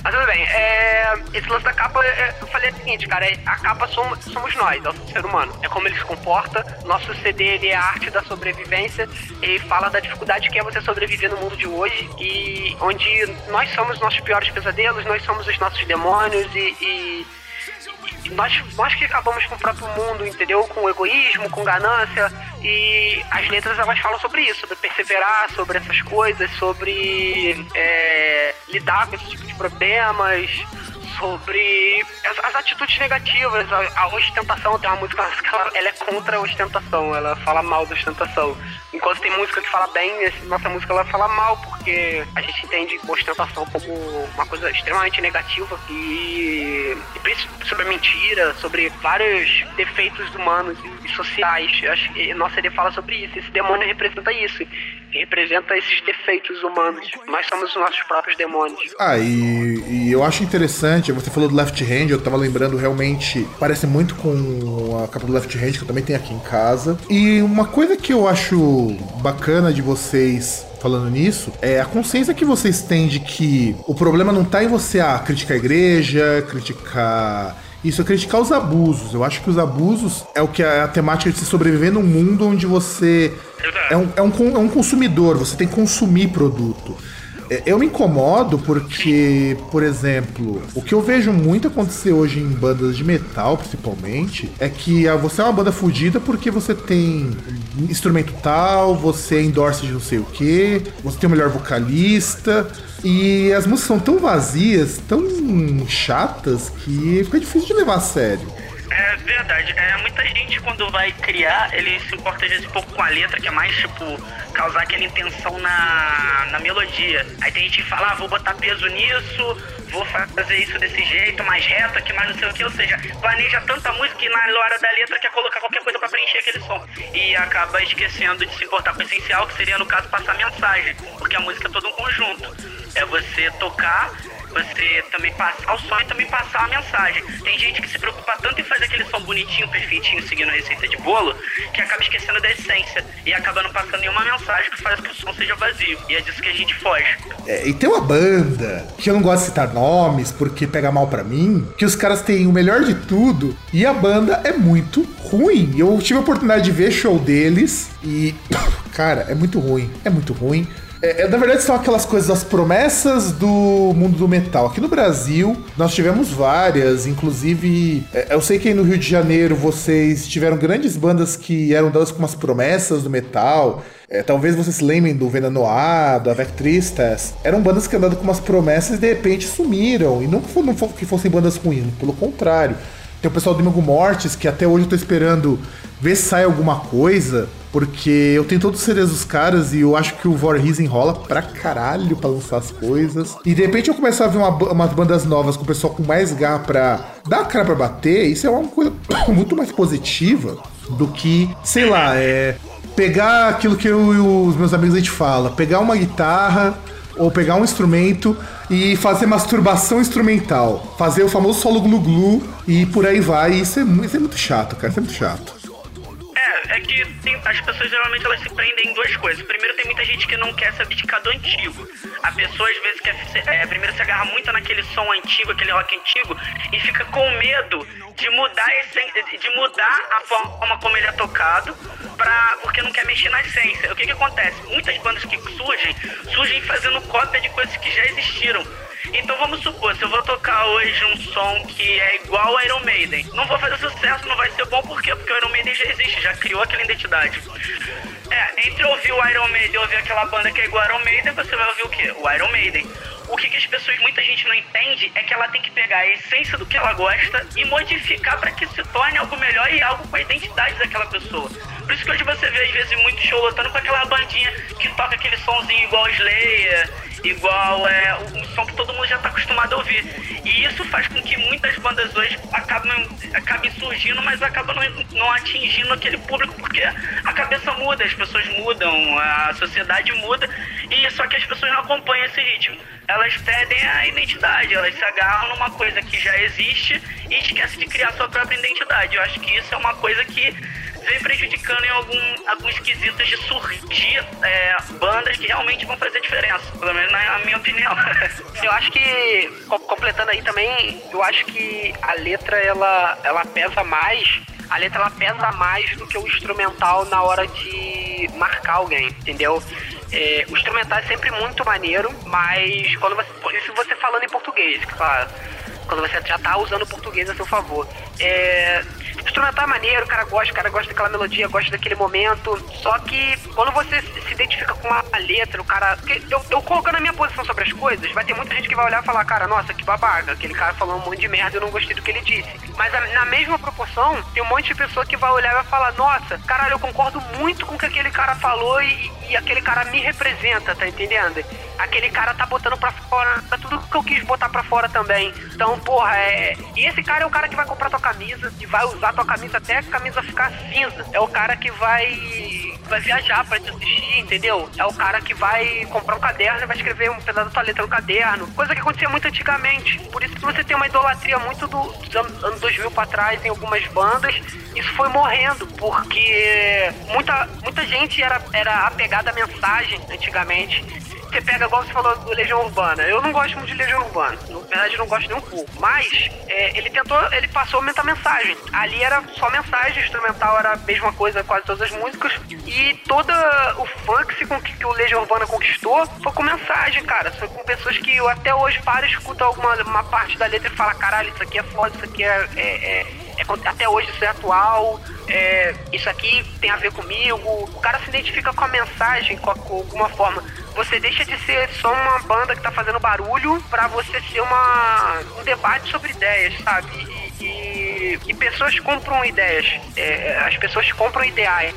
Mas tudo bem, é, esse lance da capa, é, eu falei o seguinte, cara, é, a capa somos, somos nós, é o ser humano, é como ele se comporta. Nosso CD ele é a arte da sobrevivência, ele fala da dificuldade que é você sobreviver no mundo de hoje e onde nós somos nossos piores pesadelos, nós somos os nossos demônios e, e nós, nós que acabamos com o próprio mundo, entendeu? Com egoísmo, com ganância. E as letras elas falam sobre isso, sobre perseverar, sobre essas coisas, sobre é, lidar com esse tipo de problemas, sobre as, atitudes negativas, a, ostentação. Tem uma música que ela, ela, é contra a ostentação, ela fala mal da ostentação. Enquanto tem música que fala bem, nossa música ela fala mal, porque a gente entende ostentação como uma coisa extremamente negativa e, e sobre a mentira, sobre vários defeitos humanos e sociais. Acho que nossa CD fala sobre isso. Esse demônio representa isso representa esses defeitos humanos. Nós somos os nossos próprios demônios. Ah, e, e, eu acho interessante, você falou do Left Hand, eu tava lembrando realmente, parece muito com a capa do Left Hand, que eu também tenho aqui em casa. E uma coisa que eu acho bacana de vocês falando nisso, é a consciência que vocês têm de que o problema não tá em você ah, criticar a igreja, criticar Isso é criticar os abusos. Eu acho que os abusos é o que é a temática de se sobreviver num mundo onde você é um, é um, é um consumidor, você tem que consumir produto. É, eu me incomodo porque, por exemplo, o que eu vejo muito acontecer hoje em bandas de metal, principalmente, é que você é uma banda fodida porque você tem instrumento tal, você endorse de não sei o que, você tem o melhor vocalista, e as músicas são tão vazias, tão chatas, que fica difícil de levar a sério. É verdade. É, muita gente quando vai criar, ele se importa às vezes um pouco com a letra, que é mais tipo causar aquela intenção na, na melodia. Aí tem gente que fala, ah, vou botar peso nisso, vou fazer isso desse jeito, mais reto aqui, mais não sei o que. Ou seja, planeja tanta música que na hora da letra quer colocar qualquer coisa para preencher aquele som. E acaba esquecendo de se importar com o essencial, que seria no caso passar mensagem. Porque a música é todo um conjunto. É você tocar você também passar o som e também passar a mensagem. Tem gente que se preocupa tanto em fazer aquele som bonitinho, perfeitinho, seguindo a receita de bolo, que acaba esquecendo da essência e acaba não passando nenhuma mensagem que faz que o som seja vazio. E é disso que a gente foge. É, e tem uma banda que eu não gosto de citar nomes porque pega mal para mim, que os caras têm o melhor de tudo e a banda é muito ruim. Eu tive a oportunidade de ver show deles e, cara, é muito ruim. É muito ruim. É, é, na verdade, são aquelas coisas, as promessas do mundo do metal. Aqui no Brasil, nós tivemos várias, inclusive, é, eu sei que aí no Rio de Janeiro vocês tiveram grandes bandas que eram dadas com umas promessas do metal. É, talvez vocês se lembrem do Venanoá, do Avec Tristes. Eram bandas que andavam com umas promessas e de repente sumiram. E não, não que fossem bandas ruins, pelo contrário. Tem o pessoal do Domingo Mortes, que até hoje eu tô esperando ver se sai alguma coisa. Porque eu tenho todos os CDs dos caras e eu acho que o Vorhiz enrola pra caralho pra lançar as coisas. E de repente eu começo a ver uma, umas bandas novas com o pessoal com mais garra pra dar cara pra bater. Isso é uma coisa muito mais positiva do que, sei lá, é. Pegar aquilo que eu e os meus amigos a gente fala, pegar uma guitarra ou pegar um instrumento e fazer masturbação instrumental, fazer o famoso solo glu-glu e por aí vai. Isso é, isso é muito chato, cara, isso é muito chato é que tem, as pessoas geralmente elas se prendem em duas coisas. Primeiro, tem muita gente que não quer se abdicar do antigo. A pessoa às vezes quer é, primeiro se agarra muito naquele som antigo, aquele rock antigo, e fica com medo de mudar esse, de mudar a forma como ele é tocado, pra, porque não quer mexer na essência. O que que acontece? Muitas bandas que surgem, surgem fazendo cópia de coisas que já existiram. Então vamos supor, se eu vou tocar hoje um som que é igual ao Iron Maiden, não vou fazer sucesso, não vai ser bom, por quê? Porque o Iron Maiden já existe, já criou aquela identidade. É, entre ouvir o Iron Maiden e ouvir aquela banda que é igual ao Iron Maiden, você vai ouvir o quê? O Iron Maiden. O que, que as pessoas, muita gente não entende é que ela tem que pegar a essência do que ela gosta e modificar para que se torne algo melhor e algo com a identidade daquela pessoa. Por isso que hoje você vê, às vezes, muito show lotando com aquela bandinha que toca aquele somzinho igual Slayer, igual é, um som que todo mundo já está acostumado a ouvir. E isso faz com que muitas bandas hoje acabem, acabem surgindo, mas acabam não, não atingindo aquele público, porque a cabeça muda, as pessoas mudam, a sociedade muda, e só que as pessoas não acompanham esse ritmo. Elas perdem a identidade, elas se agarram numa coisa que já existe e esquecem de criar sua própria identidade. Eu acho que isso é uma coisa que vem prejudicando em algum, alguns quesitos de surgir é, bandas que realmente vão fazer diferença, pelo menos na minha opinião. eu acho que, completando aí também, eu acho que a letra ela, ela pesa mais a letra ela pesa mais do que o instrumental na hora de marcar alguém, entendeu? É, o instrumental é sempre muito maneiro, mas quando você. Isso você falando em português, claro. Quando você já tá usando o português a seu favor. É, instrumental é maneiro, o cara gosta, o cara gosta daquela melodia, gosta daquele momento. Só que quando você se identifica com uma letra, o cara. Eu, eu colocando a minha posição sobre as coisas, vai ter muita gente que vai olhar e falar, cara, nossa, que babaca, aquele cara falou um monte de merda eu não gostei do que ele disse. Mas na mesma proporção, tem um monte de pessoa que vai olhar e vai falar, nossa, caralho, eu concordo muito com o que aquele cara falou e, e aquele cara me representa, tá entendendo? Aquele cara tá botando pra fora tudo que eu quis botar pra fora também. Então, porra, é. E esse cara é o cara que vai comprar tua camisa e vai usar tua camisa até a camisa ficar cinza. É o cara que vai vai viajar para te assistir, entendeu? É o cara que vai comprar um caderno e vai escrever um pedaço da tua letra no caderno. Coisa que acontecia muito antigamente. Por isso que você tem uma idolatria muito do, dos anos 2000 para trás em algumas bandas. Isso foi morrendo, porque muita, muita gente era, era apegada à mensagem antigamente você pega, igual você falou do Legião Urbana. Eu não gosto muito de Legião Urbana. Na verdade, eu não gosto nem um pouco. Mas é, ele tentou, ele passou a aumentar a mensagem. Ali era só mensagem, instrumental era a mesma coisa, quase todas as músicas. E todo o funk que, que o Legião Urbana conquistou foi com mensagem, cara. Foi com pessoas que até hoje para escuta alguma uma parte da letra e fala: caralho, isso aqui é foda, isso aqui é, é, é é, até hoje isso é atual, é, isso aqui tem a ver comigo. O cara se identifica com a mensagem, com, a, com alguma forma. Você deixa de ser só uma banda que tá fazendo barulho para você ser uma, um debate sobre ideias, sabe? E, e, pessoas compram ideias, é, as pessoas compram ideais.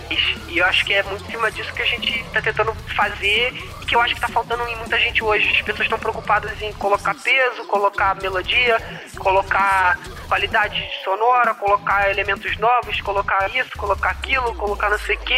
E eu acho que é muito em cima disso que a gente está tentando fazer e que eu acho que está faltando em muita gente hoje. As pessoas estão preocupadas em colocar peso, colocar melodia, colocar qualidade sonora, colocar elementos novos, colocar isso, colocar aquilo, colocar não sei o que,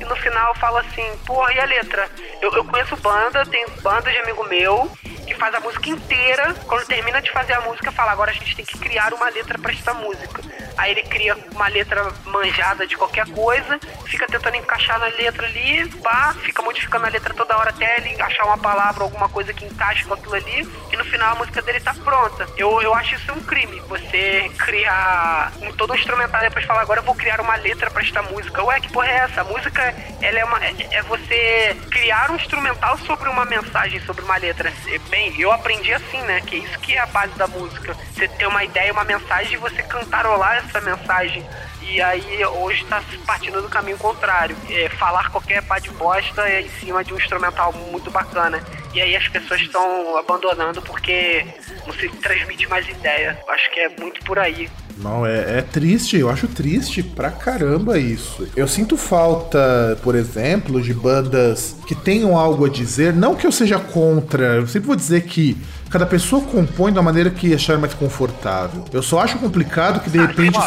e no final fala assim, porra, e a letra? Eu, eu conheço banda, tem banda de amigo meu que faz a música inteira, quando termina de fazer a música, fala, agora a gente tem que criar uma letra para esta música. Aí ele cria uma letra manjada de qualquer coisa, fica tentando encaixar na letra ali, pá, fica modificando a letra toda hora até ele achar uma palavra, alguma coisa que encaixe com aquilo ali, e no final a música dele tá pronta. Eu, eu acho isso um crime, você criar um, todo um instrumental depois falar, agora eu vou criar uma letra para esta música. Ué, que porra é essa? A música, ela é, uma, é, é você criar um instrumental sobre uma mensagem, sobre uma letra. Bem também, eu aprendi assim, né? Que é isso que é a base da música. Você ter uma ideia, uma mensagem e você cantarolar essa mensagem. E aí hoje está partindo do caminho contrário. É, falar qualquer pá de bosta é em cima de um instrumental muito bacana. E aí as pessoas estão abandonando porque não se transmite mais ideia. Acho que é muito por aí. Não, é, é, triste, eu acho triste pra caramba isso. Eu sinto falta, por exemplo, de bandas que tenham algo a dizer. Não que eu seja contra, eu sempre vou dizer que cada pessoa compõe da maneira que achar mais confortável. Eu só acho complicado que de repente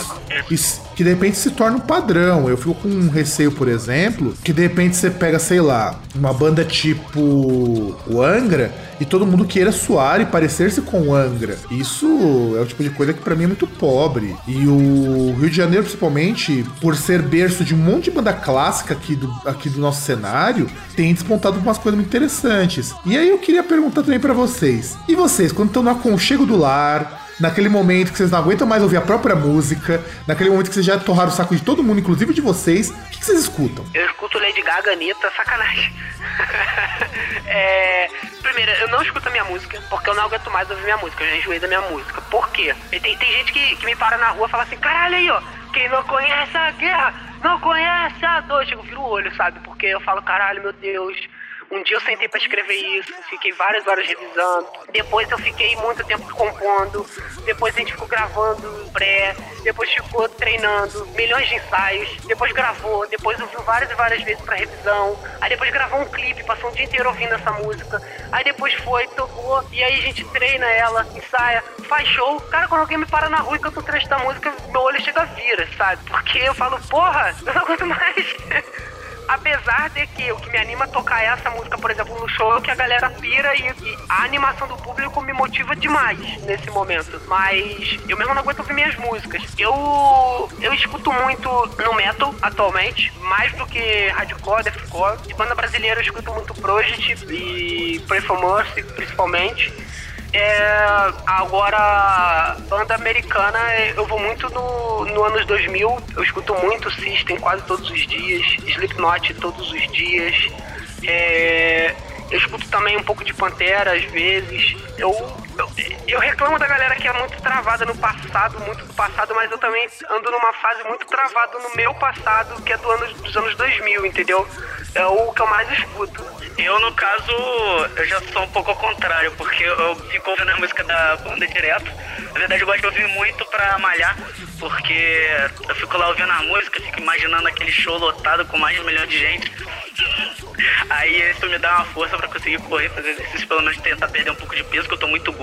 que de repente se torna um padrão. Eu fico com um receio, por exemplo, que de repente você pega, sei lá, uma banda tipo o Angra e todo mundo queira suar e parecer-se com o Angra. Isso é o tipo de coisa que para mim é muito pobre. E o Rio de Janeiro, principalmente, por ser berço de um monte de banda clássica aqui do, aqui do nosso cenário, tem despontado umas coisas muito interessantes. E aí eu queria perguntar também para vocês. E vocês, quando estão no aconchego do lar, naquele momento que vocês não aguentam mais ouvir a própria música, naquele momento que vocês já torraram o saco de todo mundo, inclusive de vocês, o que, que vocês escutam? Eu escuto Lady Gaga, Anitta, sacanagem. é, primeiro, eu não escuto a minha música, porque eu não aguento mais ouvir minha música, eu já enjoei da minha música. Por quê? Tem, tem gente que, que me para na rua e fala assim, caralho aí, ó, quem não conhece a guerra, não conhece a dor. Chego, viro o olho, sabe? Porque eu falo, caralho, meu Deus um dia eu sentei para escrever isso, fiquei várias horas revisando. Depois eu fiquei muito tempo compondo. Depois a gente ficou gravando pré. Depois ficou treinando milhões de ensaios. Depois gravou. Depois ouviu várias e várias vezes para revisão. Aí depois gravou um clipe, passou um dia inteiro ouvindo essa música. Aí depois foi, tocou. E aí a gente treina ela, ensaia, faz show. Cara, quando alguém me para na rua e canta um trecho da música, meu olho chega a vira, sabe? Porque eu falo, porra, eu não aguento mais. Apesar de que o que me anima a tocar essa música, por exemplo, no show, é que a galera pira e, e, a animação do público me motiva demais nesse momento. Mas eu mesmo não aguento ouvir minhas músicas. Eu, eu escuto muito no metal atualmente, mais do que hardcore, deathcore. De banda brasileira eu escuto muito Project e Pray for Mercy, principalmente. É, agora, banda americana, eu vou muito no, no anos 2000. Eu escuto muito System quase todos os dias, Slipknot todos os dias. É, eu escuto também um pouco de Pantera às vezes. Eu, eu, reclamo da galera que é muito travada no passado, muito do passado, mas eu também ando numa fase muito travada no meu passado, que é do ano, dos anos 2000, entendeu? É o que eu mais escuto. Eu, no caso, eu já sou um pouco ao contrário, porque eu fico ouvindo a música da banda direto. Na verdade, eu gosto de ouvir muito pra malhar, porque eu fico lá ouvindo a música, fico imaginando aquele show lotado com mais de um milhão de gente. Aí isso me dá uma força pra conseguir correr, fazer exercícios, pelo menos tentar perder um pouco de peso, que eu tô muito gordo.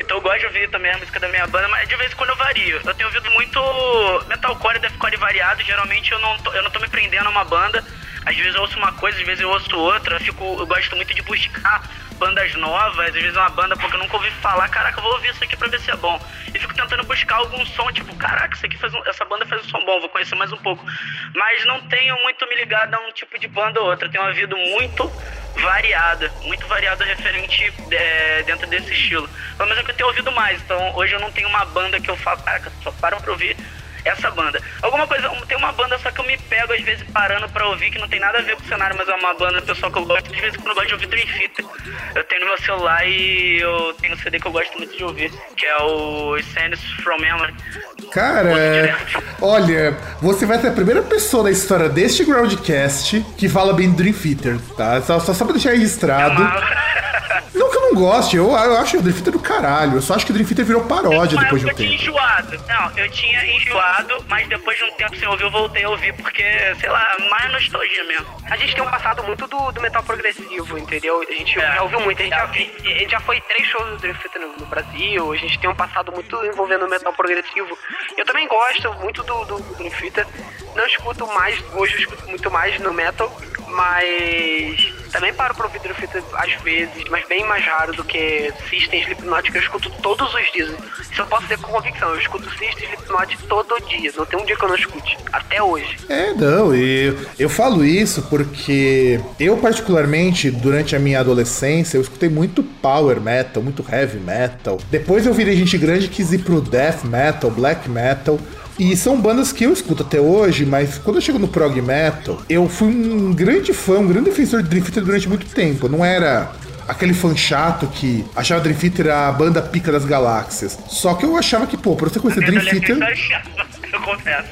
Então eu gosto de ouvir também a música da minha banda, mas de vez em quando eu vario. Eu tenho ouvido muito metalcore deathcore variado, geralmente eu não, tô, eu não tô me prendendo a uma banda às vezes eu ouço uma coisa, às vezes eu ouço outra. Eu, fico, eu gosto muito de buscar bandas novas, às vezes uma banda porque eu nunca ouvi falar, caraca, vou ouvir isso aqui pra ver se é bom. E fico tentando buscar algum som, tipo, caraca, isso aqui faz um, essa banda faz um som bom, vou conhecer mais um pouco. Mas não tenho muito me ligado a um tipo de banda ou outra, tenho uma vida muito variada, muito variada referente é, dentro desse estilo. Pelo menos é que eu tenho ouvido mais, então hoje eu não tenho uma banda que eu falo, caraca, só param pra ouvir essa banda. Alguma coisa, tem uma banda só que eu me pego às vezes parando pra ouvir, que não tem nada a ver com o cenário, mas é uma banda pessoal que eu gosto, de vez em quando eu gosto de ouvir Dream Theater. Eu tenho no meu celular e eu tenho um CD que eu gosto muito de ouvir, que é o Sands From Memory. Cara, olha, você vai ser a primeira pessoa da história deste Groundcast que fala bem do Dream Theater, tá? Só, só, só pra deixar registrado. Eu não goste, eu, eu acho o Dream Theater do caralho. Eu só acho que o Dream Theater virou paródia depois de um época eu tinha tempo. enjoado. Não, eu tinha enjoado, mas depois de um tempo sem ouvir, eu voltei a ouvir, porque, sei lá, mais nostalgia mesmo. A gente tem um passado muito do, do metal progressivo, entendeu? A gente É. já ouviu muito, a gente já, a gente já foi três shows do Dream Theater no, no Brasil, a gente tem um passado muito envolvendo o metal progressivo. Eu também gosto muito do, do, do Dream Theater, não escuto mais, hoje eu escuto muito mais no metal, mas também paro ouvir Dream Theater às vezes, mas bem mais raro do que System, Slipknot, que eu escuto todos os dias. Isso eu posso dizer com convicção, eu escuto System, Slipknot todo dia, não tem um dia que eu não escute, até hoje. É, não, e eu falo isso porque eu, particularmente, durante a minha adolescência, eu escutei muito power metal, muito heavy metal. Depois eu virei gente grande quis ir pro death metal, black metal. E são bandas que eu escuto até hoje, mas quando eu chego no prog metal, eu fui um grande fã, um grande defensor de Dream Theater durante muito tempo. Eu não era aquele fã chato que achava Dream Theater a banda pica das galáxias. Só que eu achava que, pô, pra você conhecer Dream Theater... eu confesso.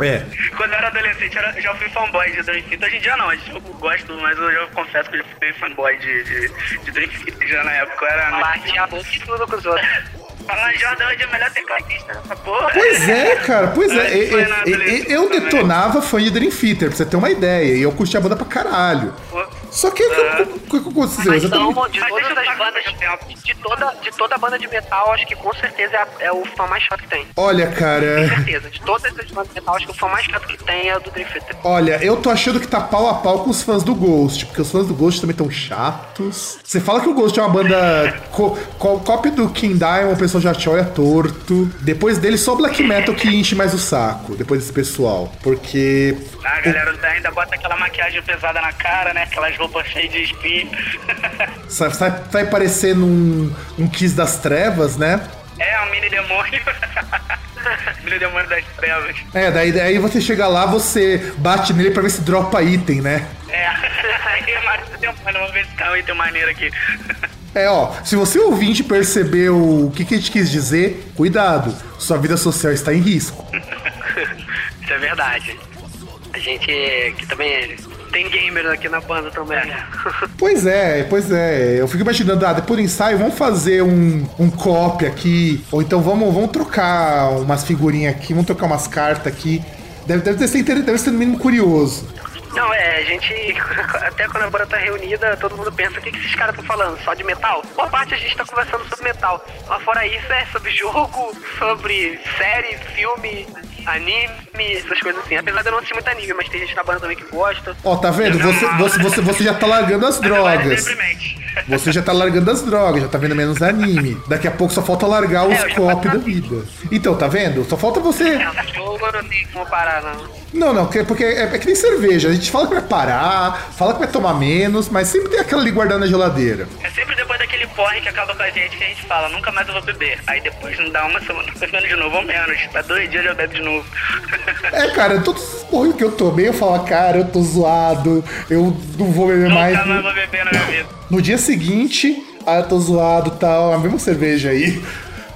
É, Quando eu era adolescente, eu já fui fanboy de Dream Theater. Hoje em dia não, eu gosto, mas eu já confesso que eu já fui fanboy de, de, de Dream Theater. Já na época eu era... Bate a boca e tudo com os outros. Alan Jordan hoje é o melhor tecladista dessa porra. Pois é, cara, pois é. Eu, eu- eu também. detonava fã de Dream Theater, pra você ter uma ideia. E eu curtia a banda pra caralho. Só que o que, que, que aconteceu? Mas são, de todas as bandas, de toda, de toda banda de metal, acho que com certeza é, a- é o fã mais chato que tem. Olha, cara. Com certeza. De todas as bandas de metal, acho que o fã mais chato que tem é o do Theater. Olha, eu tô achando que tá pau a pau com os fãs do Ghost, porque os fãs do Ghost também tão chatos. Você fala que o Ghost é uma banda co co cópia do King Diamond, o pessoal já te olha torto. Depois dele, só black metal que enche mais o saco, depois desse pessoal. Porque. A galera ainda bota aquela maquiagem pesada na cara, né? Aquelas roupas cheias de espinho. Sai, sai, sai parecendo um, um Kiss das Trevas, né? é, um mini demônio. mini demônio das trevas. É, daí, daí você chega lá, você bate nele pra ver se dropa item, né? É. Aí, mas demônio, vamos ver se tá um item maneiro aqui. É, ó, se você ouvinte percebeu o que, que a gente quis dizer, cuidado, sua vida social está em risco. Isso é verdade. A gente que também tem gamer aqui na banda também. Pois é, pois é. Eu fico imaginando, ah, depois do ensaio, vamos fazer um, um copy aqui, ou então vamos, vamos trocar umas figurinhas aqui, vamos trocar umas cartas aqui. Deve, deve, ser, deve ser no mínimo curioso. Não, é, a gente, até quando a banda tá reunida, todo mundo pensa, o que, que esses caras estão falando? Só de metal? Boa parte a gente tá conversando sobre metal. Mas fora isso, é sobre jogo, sobre série, filme, anime, essas coisas assim. Apesar de eu não assistir muito anime, mas tem gente na banda também que gosta. Ó, tá vendo? Você, você, você, você já tá largando as drogas. Você já tá largando as drogas, já tá vendo menos anime. Daqui a pouco só falta largar os É, eu já copy da vida. Então, tá vendo? Só falta você. Eu não como parar, não. Não, não, porque, é, é que nem cerveja. A gente fala que vai parar, fala que vai tomar menos, mas sempre tem aquela ali guardada na geladeira. É sempre depois daquele porre que acaba com a gente que a gente fala, nunca mais eu vou beber. Aí depois não dá uma semana bebendo de novo ou menos. Tá dois dias já bebe de novo. É, cara, todos os porros que eu tomei, eu falo, cara, eu tô zoado, eu não vou beber mais. Nunca mais vou beber na minha vida. No dia seguinte, ah, eu tô zoado e tal, a mesma cerveja aí.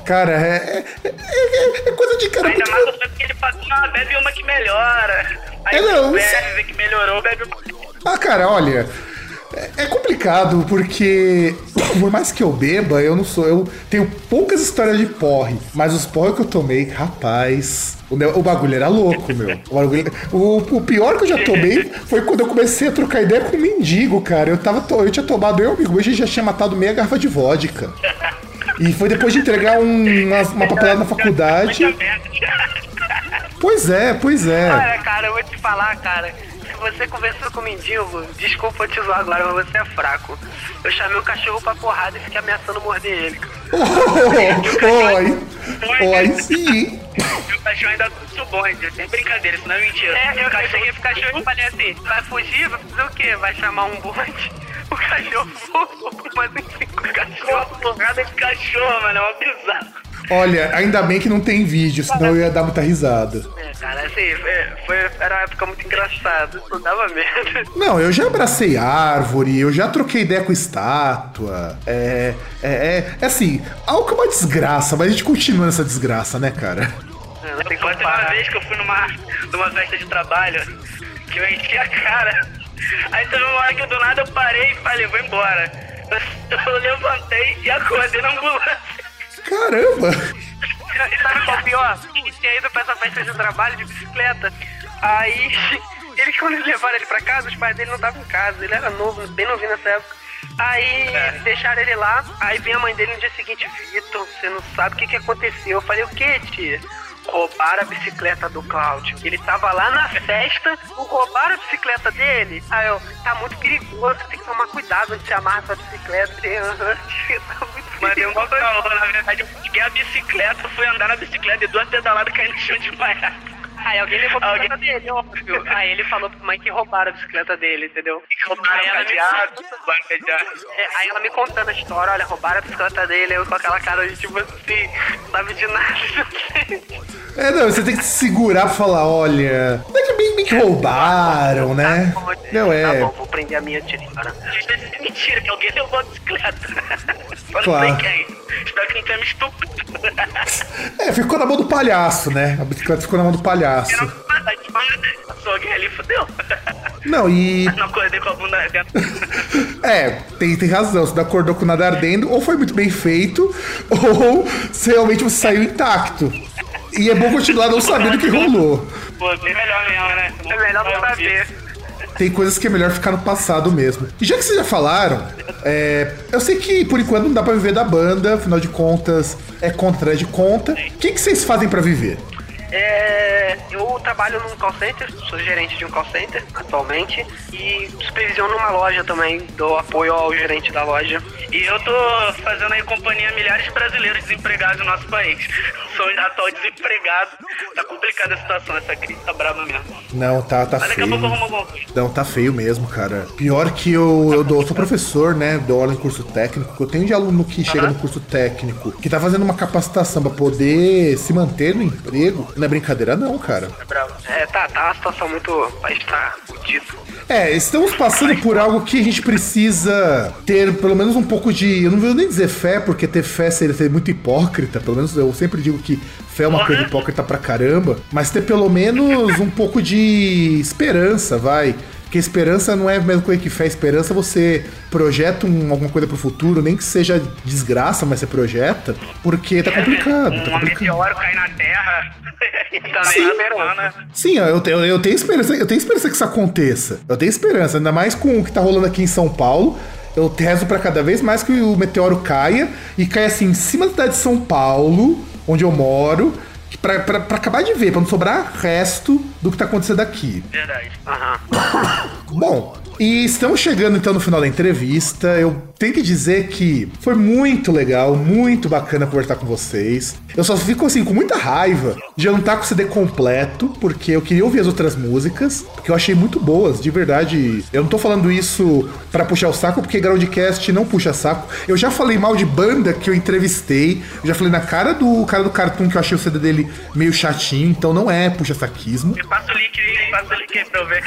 Cara, é, é, é- é coisa de cara Ainda muito. mais você porque ele fala, ah, bebe uma que melhora. Aí É, não, bebe, vê que melhorou, bebe uma. Ah, cara, olha. É- É complicado porque, por mais que eu beba, eu não sou. Eu tenho poucas histórias de porre, mas os porre que eu tomei, rapaz. O, ne- o bagulho era louco, meu. O, bagulho- o- o pior que eu já tomei foi quando eu comecei a trocar ideia com um mendigo, cara. Eu, tava, eu tinha tomado, eu amigo, meu, gente já tinha matado meia garrafa de vodka. E foi depois de entregar um- uma, uma papelada na faculdade. Pois é, pois é. Olha, cara, eu vou te falar, cara. Você conversou com o mendigo, desculpa te zoar agora, mas você é fraco. Eu chamei o cachorro pra porrada e fiquei ameaçando morder ele. Oi, oi, sim. O cachorro ainda do bonde, sem brincadeira, isso não é mentira. É, eu, o eu cheguei pro cachorro e falei assim, vai fugir, vai fazer o quê? Vai chamar um bonde? O cachorro voou, mas enfim, o cachorro... Porrada de cachorro, mano, é uma bizarro. Olha, ainda bem que não tem vídeo, senão eu ia dar muita risada. É, cara, assim, foi, foi, era uma época muito engraçada, não dava medo. Não, eu já abracei árvore, eu já troquei ideia com estátua. É. É, é, é assim, algo que é uma desgraça, mas a gente continua nessa desgraça, né, cara? É, tem como uma vez que eu fui numa, numa festa de trabalho, que eu enchi a cara. Aí teve uma hora que do nada eu parei e falei, vou embora. Eu, eu levantei e acordei na ambulância. Caramba! E sabe qual é o pior? Tinha ido pra essa festa de trabalho de bicicleta. Aí, eles quando eles levaram ele pra casa, os pais dele não estavam em casa. Ele era novo, bem novinho nessa época. Aí deixaram ele lá, aí vem a mãe dele no dia seguinte, Vitor, você não sabe o que, que aconteceu. Eu falei, o que, tia? Roubaram a bicicleta do Cláudio. Ele tava lá na festa, roubaram a bicicleta dele. Aí eu, tá muito perigoso, tem que tomar cuidado onde você amarra sua bicicleta. Eu, "Aham, tia, tá muito Mas deu calor, na verdade, eu peguei a bicicleta, fui andar na bicicleta e duas pedaladas caí no chão desmaiado. Aí alguém levou a Alguém- bicicleta dele, óbvio. Aí ele falou pra mãe que roubaram a bicicleta dele, entendeu? Roubaram Aí ela, me, cadeado, roubaram cadeado. é, aí ela me contando a história, olha, roubaram a bicicleta dele, eu com aquela cara de tipo assim, não sabe de nada. É, não, você tem que se segurar pra falar, olha. Não é que bem, bem que roubaram, né? Não, Tá é. bom, vou prender a minha tia agora. É mentira, que alguém levou a bicicleta. Claro. não sei quem. Espero que não tenha me estuprado. É, ficou na mão do palhaço, né? A bicicleta ficou na mão do palhaço. Ali, fodeu. Não, e. Não acordei com a bunda dentro. É, tem, tem razão. Você não acordou com nada ardendo, ou foi muito bem feito, ou se realmente você saiu intacto. E é bom continuar não sabendo o que rolou. Pô, bem melhor mesmo, né? É melhor não saber. Tem coisas que é melhor ficar no passado mesmo. E já que vocês já falaram, é, eu sei que por enquanto não dá pra viver da banda, afinal de contas é conta atrás de conta. O que, que vocês fazem pra viver? É, eu trabalho num call center, sou gerente de um call center atualmente e supervisiono numa loja também, dou apoio ao gerente da loja. E eu tô fazendo aí companhia a milhares de brasileiros desempregados no nosso país. Sou atual desempregado. Tá complicada a situação, essa crise tá brava mesmo. Não, tá, tá Mas daqui a feio. Não, tá feio mesmo, cara. Pior que eu, eu, dou, eu sou professor, né? Dou aula em curso técnico. Eu tenho de aluno que chega no curso técnico que tá fazendo uma capacitação pra poder se manter no emprego. Não é brincadeira, não, cara. É. É, tá, tá uma situação muito. O país tá fudido. É, estamos passando por algo que a gente precisa ter pelo menos um pouco de. Eu não vou nem dizer fé, porque ter fé seria ser muito hipócrita. Pelo menos eu sempre digo que fé é uma coisa hipócrita pra caramba. Mas ter pelo menos um pouco de esperança, vai. Porque esperança não é a mesma coisa que fé. Esperança você projeta um- alguma coisa pro futuro, nem que seja desgraça, mas você projeta. Porque tá complicado, tá Um complicado. meteoro cair na Terra. e também Sim. na semana. Sim, eu, eu, eu tenho esperança, eu tenho esperança que isso aconteça. Eu tenho esperança, ainda mais com o que tá rolando aqui em São Paulo. Eu rezo pra cada vez mais que o meteoro caia e caia assim em cima da cidade de São Paulo, onde eu moro, pra, pra, pra acabar de ver, pra não sobrar resto do que tá acontecendo aqui. Verdade. Aham. Bom, e estamos chegando então no final da entrevista. Eu tenho que dizer que foi muito legal, muito bacana conversar com vocês. Eu só fico assim com muita raiva de eu não estar com o CD completo, porque eu queria ouvir as outras músicas, porque eu achei muito boas, de verdade. Eu não tô falando isso pra puxar o saco, porque Groundcast não puxa saco. Eu já falei mal de banda que eu entrevistei, eu já falei na cara do cara do Cartoon que eu achei o CD dele meio chatinho, então não é puxa saquismo. Me passa o link aí, passa o link aí pra eu ver.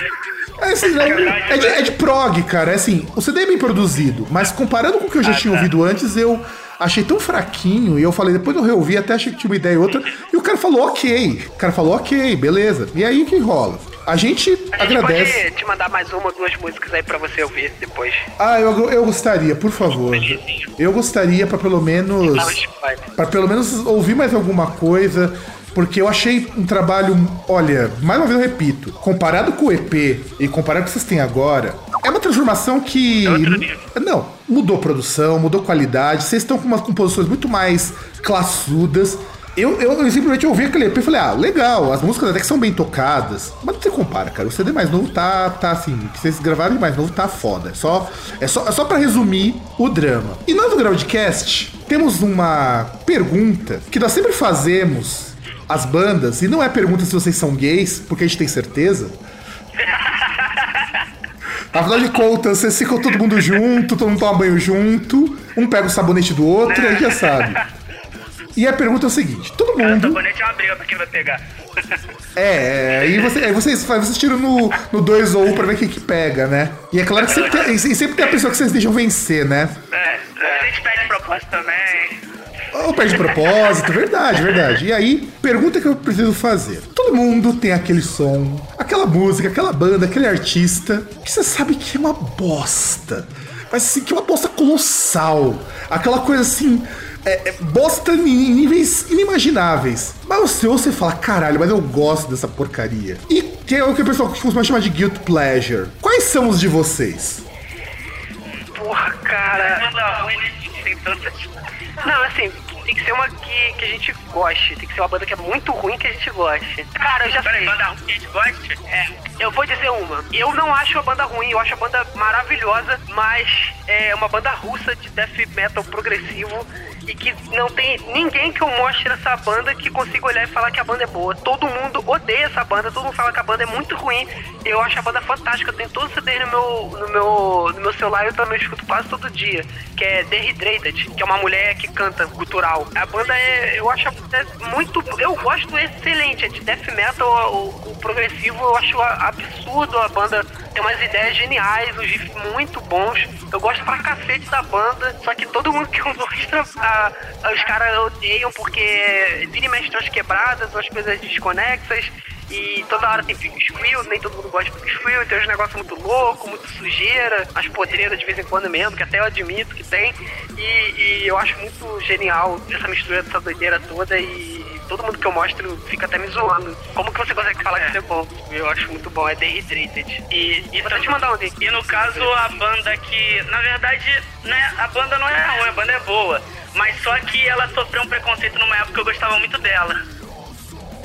É, assim, é, é de, é de prog, cara. É assim, o CD é bem produzido, mas comparando com o que eu já tinha ouvido antes, eu achei tão fraquinho. E eu falei, depois eu reouvi, até achei que tinha uma ideia e outra. E o cara falou, ok. O cara falou, ok, beleza. E aí que rola? A gente A gente agradece. pode te mandar mais uma ou duas músicas aí pra você ouvir depois. Ah, eu, eu gostaria, por favor. Eu gostaria pra pelo menos. Tá. Pra pelo menos ouvir mais alguma coisa. Porque eu achei um trabalho, olha, mais uma vez eu repito, comparado com o EP e comparado com o que vocês têm agora, é uma transformação que. nível. Não, mudou produção, mudou qualidade, vocês estão com umas composições muito mais classudas. Eu, eu, eu simplesmente ouvi aquele EP e falei, ah, legal, as músicas até que são bem tocadas, mas não se compara, cara. O CD mais novo tá, tá assim, que vocês gravaram de mais novo tá foda. É só, é só, é só pra resumir o drama. E nós do Groundcast temos uma pergunta que nós sempre fazemos às bandas, e não é pergunta se vocês são gays, porque a gente tem certeza. Afinal de contas, vocês ficam todo mundo junto, todo mundo toma banho junto, um pega o sabonete do outro, aí já sabe. E a pergunta é o seguinte: todo o mundo. sabonete é uma briga pra quem vai pegar. É, é, aí, você, aí vocês, vocês tiram no, no 2 ou 1 pra ver quem que pega, né? E é claro que sempre tem, e sempre tem a pessoa que vocês deixam vencer, né? É, a gente pede propósito também. Ou perde propósito, verdade, verdade. E aí, pergunta que eu preciso fazer. Todo mundo tem aquele som, aquela música, aquela banda, aquele artista que você sabe que é uma bosta. Mas assim, que é uma bosta colossal. Aquela coisa assim. É, é bosta em níveis inimagináveis. Mas você ouve e fala, caralho, mas eu gosto dessa porcaria. E que é o que o pessoal costuma chamar de guilt pleasure. Quais são os de vocês? Porra, cara. Não, assim, tem que ser uma que, que a gente goste. Tem que ser uma banda que é muito ruim que a gente goste. Cara, eu já Peraí, sei. banda ruim que a gente gosta? É, eu vou dizer uma. Eu não acho a banda ruim, eu acho a banda maravilhosa, mas é uma banda russa de death metal progressivo e que não tem ninguém que eu mostre essa banda que consiga olhar e falar que a banda é boa. Todo mundo odeia essa banda, todo mundo fala que a banda é muito ruim. Eu acho a banda fantástica, eu tenho todos os CDs no meu, no meu, no meu celular e eu também escuto quase todo dia. Que é Dehydrated, que é uma mulher que canta gutural. A banda é. Eu acho banda muito. Eu gosto excelente, é de death metal, o, o progressivo, eu acho absurdo a banda. Tem umas ideias geniais, os riffs muito bons. Eu gosto pra cacete da banda, só que todo mundo que eu mostro, os caras odeiam porque vira e mexe quebradas, umas coisas desconexas. E toda hora tem Pig Squeal, nem todo mundo gosta de Pig Squeal, tem uns negócios muito loucos, muito sujeira, as podreiras de vez em quando mesmo, que até eu admito que tem. E, e eu acho muito genial essa mistura dessa doideira toda e todo mundo que eu mostro fica até me zoando. Como que você consegue falar que isso é bom? Eu acho muito bom, é Dehydrated. E, e vou até te mandar um link. E no caso, a banda que, na verdade, né, a banda não é ruim, a banda é boa. Mas só que ela sofreu um preconceito numa época que eu gostava muito dela.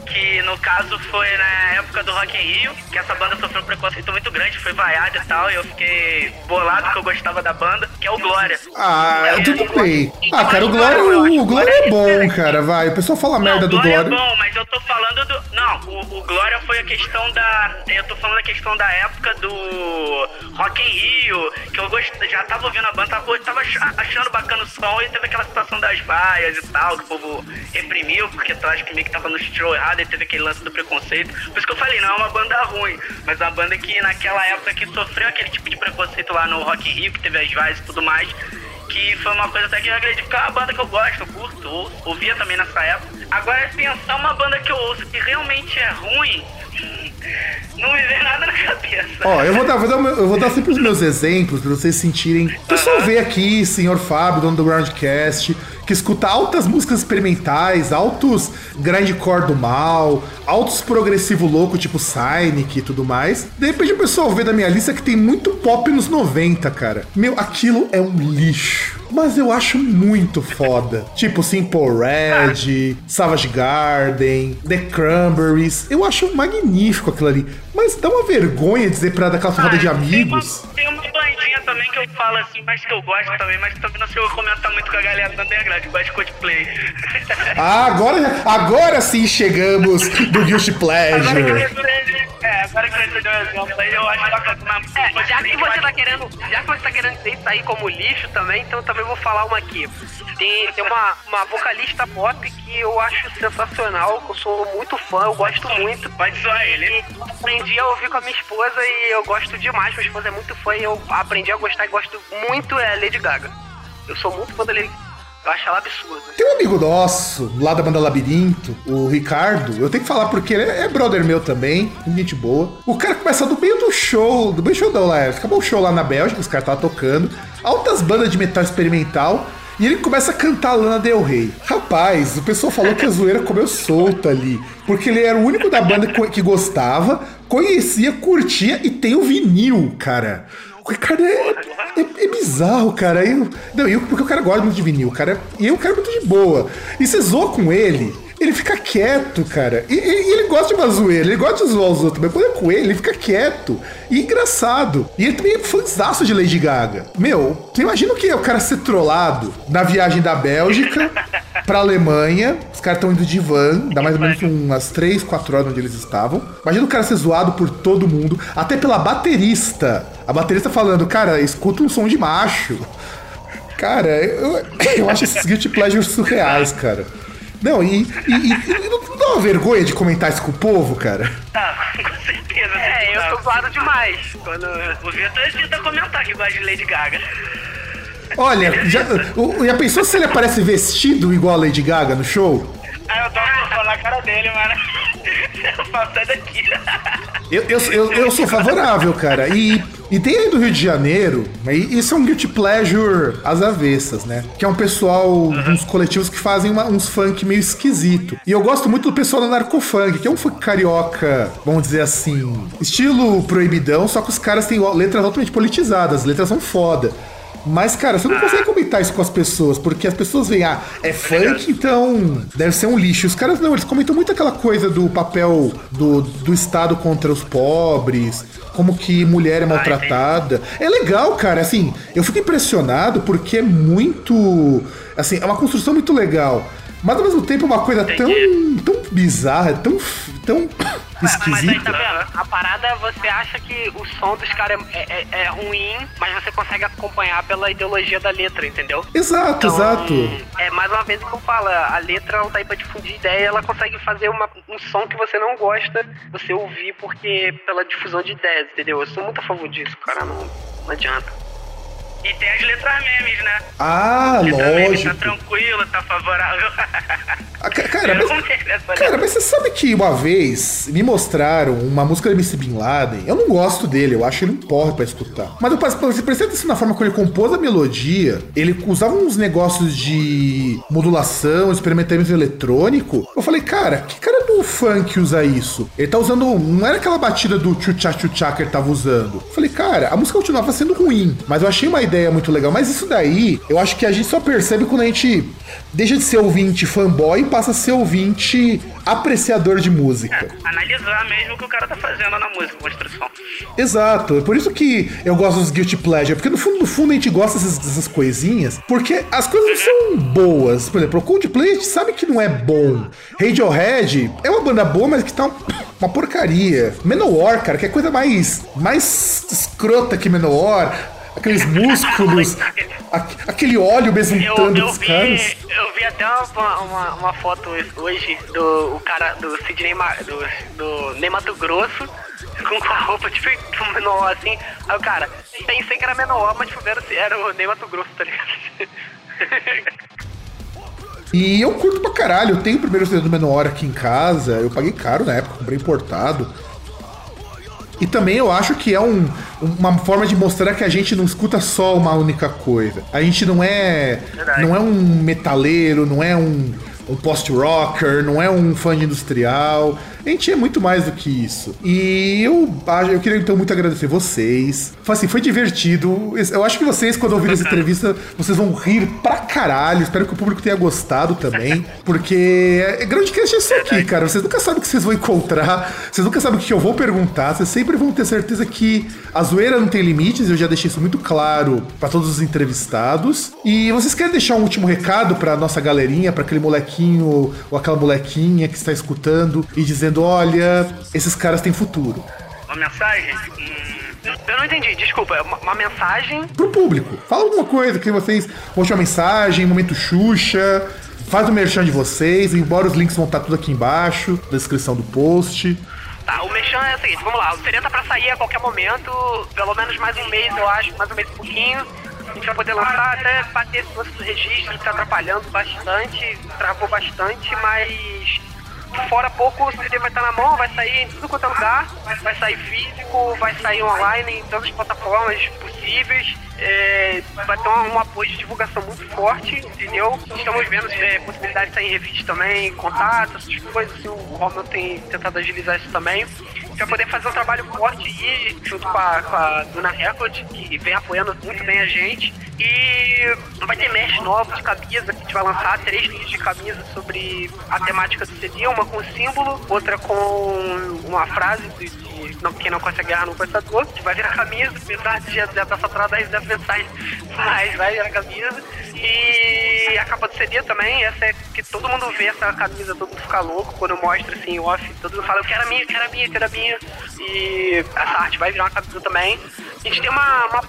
Que no caso foi na época do Rock in Rio, que essa banda sofreu um preconceito muito grande, foi vaiada e tal, e eu fiquei bolado que eu gostava da banda, que é o Glória. Ah, É, tudo bem. Então, Ah, cara, o Glória, acho o Glória é bom, excelente. cara, vai. O pessoal fala merda não, do Glória Glória. é bom, mas eu tô falando do. Não, o, o Glória foi a questão da. Eu tô falando da questão da época do Rock in Rio, que eu gost... já tava ouvindo a banda, tava, tava ach- achando bacana o som e teve aquela situação das vaias e tal, que o povo reprimiu, porque eu acho que meio que tava no show errado e teve aquele lance do preconceito. Por isso que eu falei, não é uma banda ruim, mas uma banda que naquela época que sofreu aquele tipo de preconceito lá no Rock in Rio, que teve as vaias e tudo mais. Que foi uma coisa até que eu acredito que é uma banda que eu gosto, eu curto, ouço, ouvia também nessa época. Agora, pensar uma banda que eu ouço que realmente é ruim, não me vem nada na cabeça. Ó, eu vou dar, vou dar, eu vou dar sempre os meus exemplos pra vocês sentirem. O pessoal vê aqui, senhor Fábio, dono do Groundcast, que escuta altas músicas experimentais, altos grindcore do mal, altos progressivo louco, tipo Cynic e tudo mais. De repente o pessoal vê da minha lista que tem muito pop nos 90, cara. Meu, aquilo é um lixo. Mas eu acho muito foda. Tipo Simple Red, Savage Garden, The Cranberries. Eu acho magnífico aquilo ali. Mas dá uma vergonha dizer pra roda de Ah, amigos. Tem uma, tem uma também que eu falo assim, mas que eu gosto também, mas também não sei eu comentar muito com a galera do underground, que gosta de Coldplay. Ah, agora, agora sim chegamos do Guilty Agora que eu Pleasure. Agora que eu lembrei de um exemplo aí, eu acho mas- É, já que você tá querendo, já que você tá querendo dizer isso aí como lixo também, então eu também vou falar uma aqui. Tem, tem uma, uma vocalista pop que eu acho sensacional, que eu sou muito fã, eu gosto muito. Pode zoar ele. Aprendi a ouvir com a minha esposa e eu gosto demais. Minha esposa é muito fã e eu aprendi a gostar e gosto muito é Lady Gaga. Eu sou muito fã da Lady Gaga. Eu acho ela absurda. Tem um amigo nosso, lá da banda Labirinto, o Ricardo. Eu tenho que falar porque ele é brother meu também, gente boa. O cara começa do meio do show, do meio do show não, lá, acabou o show lá na Bélgica, os caras estavam tocando. Altas bandas de metal experimental. E ele começa a cantar Lana Del Rey. Rapaz, o pessoal falou que a zoeira comeu solta ali. Porque ele era o único da banda que gostava, conhecia, curtia e tem o vinil, cara. O Ricardo é, é, é bizarro, cara. Eu, não, eu, porque o cara gosta muito de vinil, cara. E o cara é muito de boa. E você zoa com ele. Ele fica quieto, cara. E, e- ele gosta de uma zoeira, ele gosta de zoar os outros, mas quando é com ele, ele fica quieto. E engraçado. E ele também é fãzaço de Lady Gaga. Meu, você imagina o que é o cara ser trollado na viagem da Bélgica pra Alemanha. Os caras estão indo de van, dá mais ou menos umas 3, 4 horas onde eles estavam. Imagina o cara ser zoado por todo mundo, até pela baterista. A baterista falando, cara, escuta um som de macho. Cara, eu, eu acho esses guilty pleasures surreais, cara. Não, e, e- e- e não dá uma vergonha de comentar isso com o povo, cara? Tá, com certeza. É, eu tô zoado demais. Quando... O Vitor evita comentar que gosta de Lady Gaga. Olha, já, já pensou se ele aparece vestido igual a Lady Gaga no show? Aí eu um soco na cara dele, mano. Eu sai daqui. Eu, eu, eu, eu sou favorável, cara. E, e tem aí do Rio de Janeiro, e isso é um guilty pleasure às avessas, né? Que é um pessoal, uns coletivos que fazem uma- uns funk meio esquisito. E eu gosto muito do pessoal do narcofunk, que é um funk carioca, vamos dizer assim, estilo proibidão, só que os caras têm letras altamente politizadas, as letras são foda. Mas, cara, você não consegue comentar isso com as pessoas, porque as pessoas veem, ah, é funk, então deve ser um lixo. Os caras não, eles comentam muito aquela coisa do papel do, do Estado contra os pobres, como que mulher é maltratada. É legal, cara, assim, eu fico impressionado porque é muito. Assim, é uma construção muito legal. Mas ao mesmo tempo é uma coisa tão, tão bizarra, tão, tão Mas aí tá vendo? A parada é você acha que o som dos caras é, é- é ruim, mas você consegue acompanhar pela ideologia da letra, entendeu? Exato, Então, exato. É mais uma vez o que eu falo, a letra ela tá aí pra difundir ideia, ela consegue fazer uma- um som que você não gosta, você ouvir porque pela difusão de ideias, entendeu? Eu sou muito a favor disso, cara, não, não adianta. E tem as letras memes, né? Ah, Letra meme tá lógico. tranquilo, tá favorável. Ah, ca- Cara, mas, cara, mas você sabe que uma vez me mostraram uma música do MC Bin Laden. Eu não gosto dele, eu acho ele um porre pra escutar. Mas eu passe- você prestei atenção na forma como ele compôs a melodia. Ele usava uns negócios de modulação, experimentalismo eletrônico. Eu falei, cara, que cara do funk usa isso? Ele tá usando. Não era aquela batida do tchutchá tchutchá que ele tava usando. Eu falei, cara, a música continuava sendo ruim, mas eu achei uma ideia muito legal. Mas isso daí, eu acho que a gente só percebe quando a gente deixa de ser ouvinte fanboy e passa a ser ouvinte apreciador de música. Analisar mesmo o que o cara tá fazendo na música, construção. Exato, é por isso que eu gosto dos Guilty Pleasure, porque no fundo, no fundo a gente gosta dessas, dessas coisinhas, porque as coisas não são boas. Por exemplo, o Coldplay a gente sabe que não é bom. Radiohead é uma banda boa, mas que tá um- uma porcaria. Manowar, cara, que é coisa mais, mais escrota que Manowar. Aqueles músculos, aque- aquele óleo besuntando eu, vi, caras. eu vi até uma, uma, uma foto hoje do o cara do Sidney do, do Ney Mato Grosso com a roupa tipo menor assim. Aí o cara, pensei que era menor, mas tipo, era, era o Ney Mato Grosso, tá ligado? E eu curto pra caralho. Eu tenho o primeiro CD do Menor aqui em casa. Eu paguei caro na época, comprei importado. E também eu acho que é um- uma forma de mostrar que a gente não escuta só uma única coisa. A gente não é. Não é um metaleiro, não é um, um post-rocker, não é um fã industrial. A gente é muito mais do que isso. E eu, eu queria então muito agradecer vocês. Foi assim, foi divertido. Eu acho que vocês, quando ouvirem essa entrevista, vocês vão rir pra caralho. Espero que o público tenha gostado também. Porque é grande cast é isso aqui, cara. Vocês nunca sabem o que vocês vão encontrar. Vocês nunca sabem o que eu vou perguntar. Vocês sempre vão ter certeza que a zoeira não tem limites. Eu já deixei isso muito claro pra todos os entrevistados. E vocês querem deixar um último recado pra nossa galerinha, pra aquele molequinho ou aquela molequinha que está escutando e dizendo: olha, esses caras têm futuro. Uma mensagem? Hum, Eu não entendi, desculpa, é uma, uma mensagem. Pro público. Fala alguma coisa que vocês vão uma mensagem, momento Xuxa. Faz o merchan de vocês, embora os links vão estar tudo aqui embaixo, na descrição do post. Tá, o Mechan é o seguinte, vamos lá, o Serena tá pra sair a qualquer momento, pelo menos mais um mês, eu acho, mais um mês e pouquinho. A gente vai poder lançar até bater esse lance do registro, que tá atrapalhando bastante, travou bastante, mas fora pouco o CD vai estar na mão, vai sair em tudo quanto é lugar, vai sair físico, vai sair online em todas as plataformas possíveis. é, vai ter um, apoio de divulgação muito forte, entendeu? Estamos vendo é, possibilidade de sair em revista também, contatos, essas coisas, assim, o Romel tem tentado agilizar isso também. Vai poder fazer um trabalho forte junto com a, com a Duna Record, que vem apoiando muito bem a gente. E vai ter mesh novo de camisa, que a gente vai lançar três linhas de camisa sobre a temática do CD, uma com símbolo, outra com uma frase de, não, quem não conhece a guerra não a dor, que vai virar camisa, apesar de já estar saturada da mensagem, mas vai virar camisa. E a capa do CD também, essa é que todo mundo vê essa camisa, todo mundo fica louco quando eu mostro assim, off, todo mundo fala, eu quero a minha, eu quero a minha, eu quero a minha. E essa arte vai virar uma camisa também. A gente tem uma, uma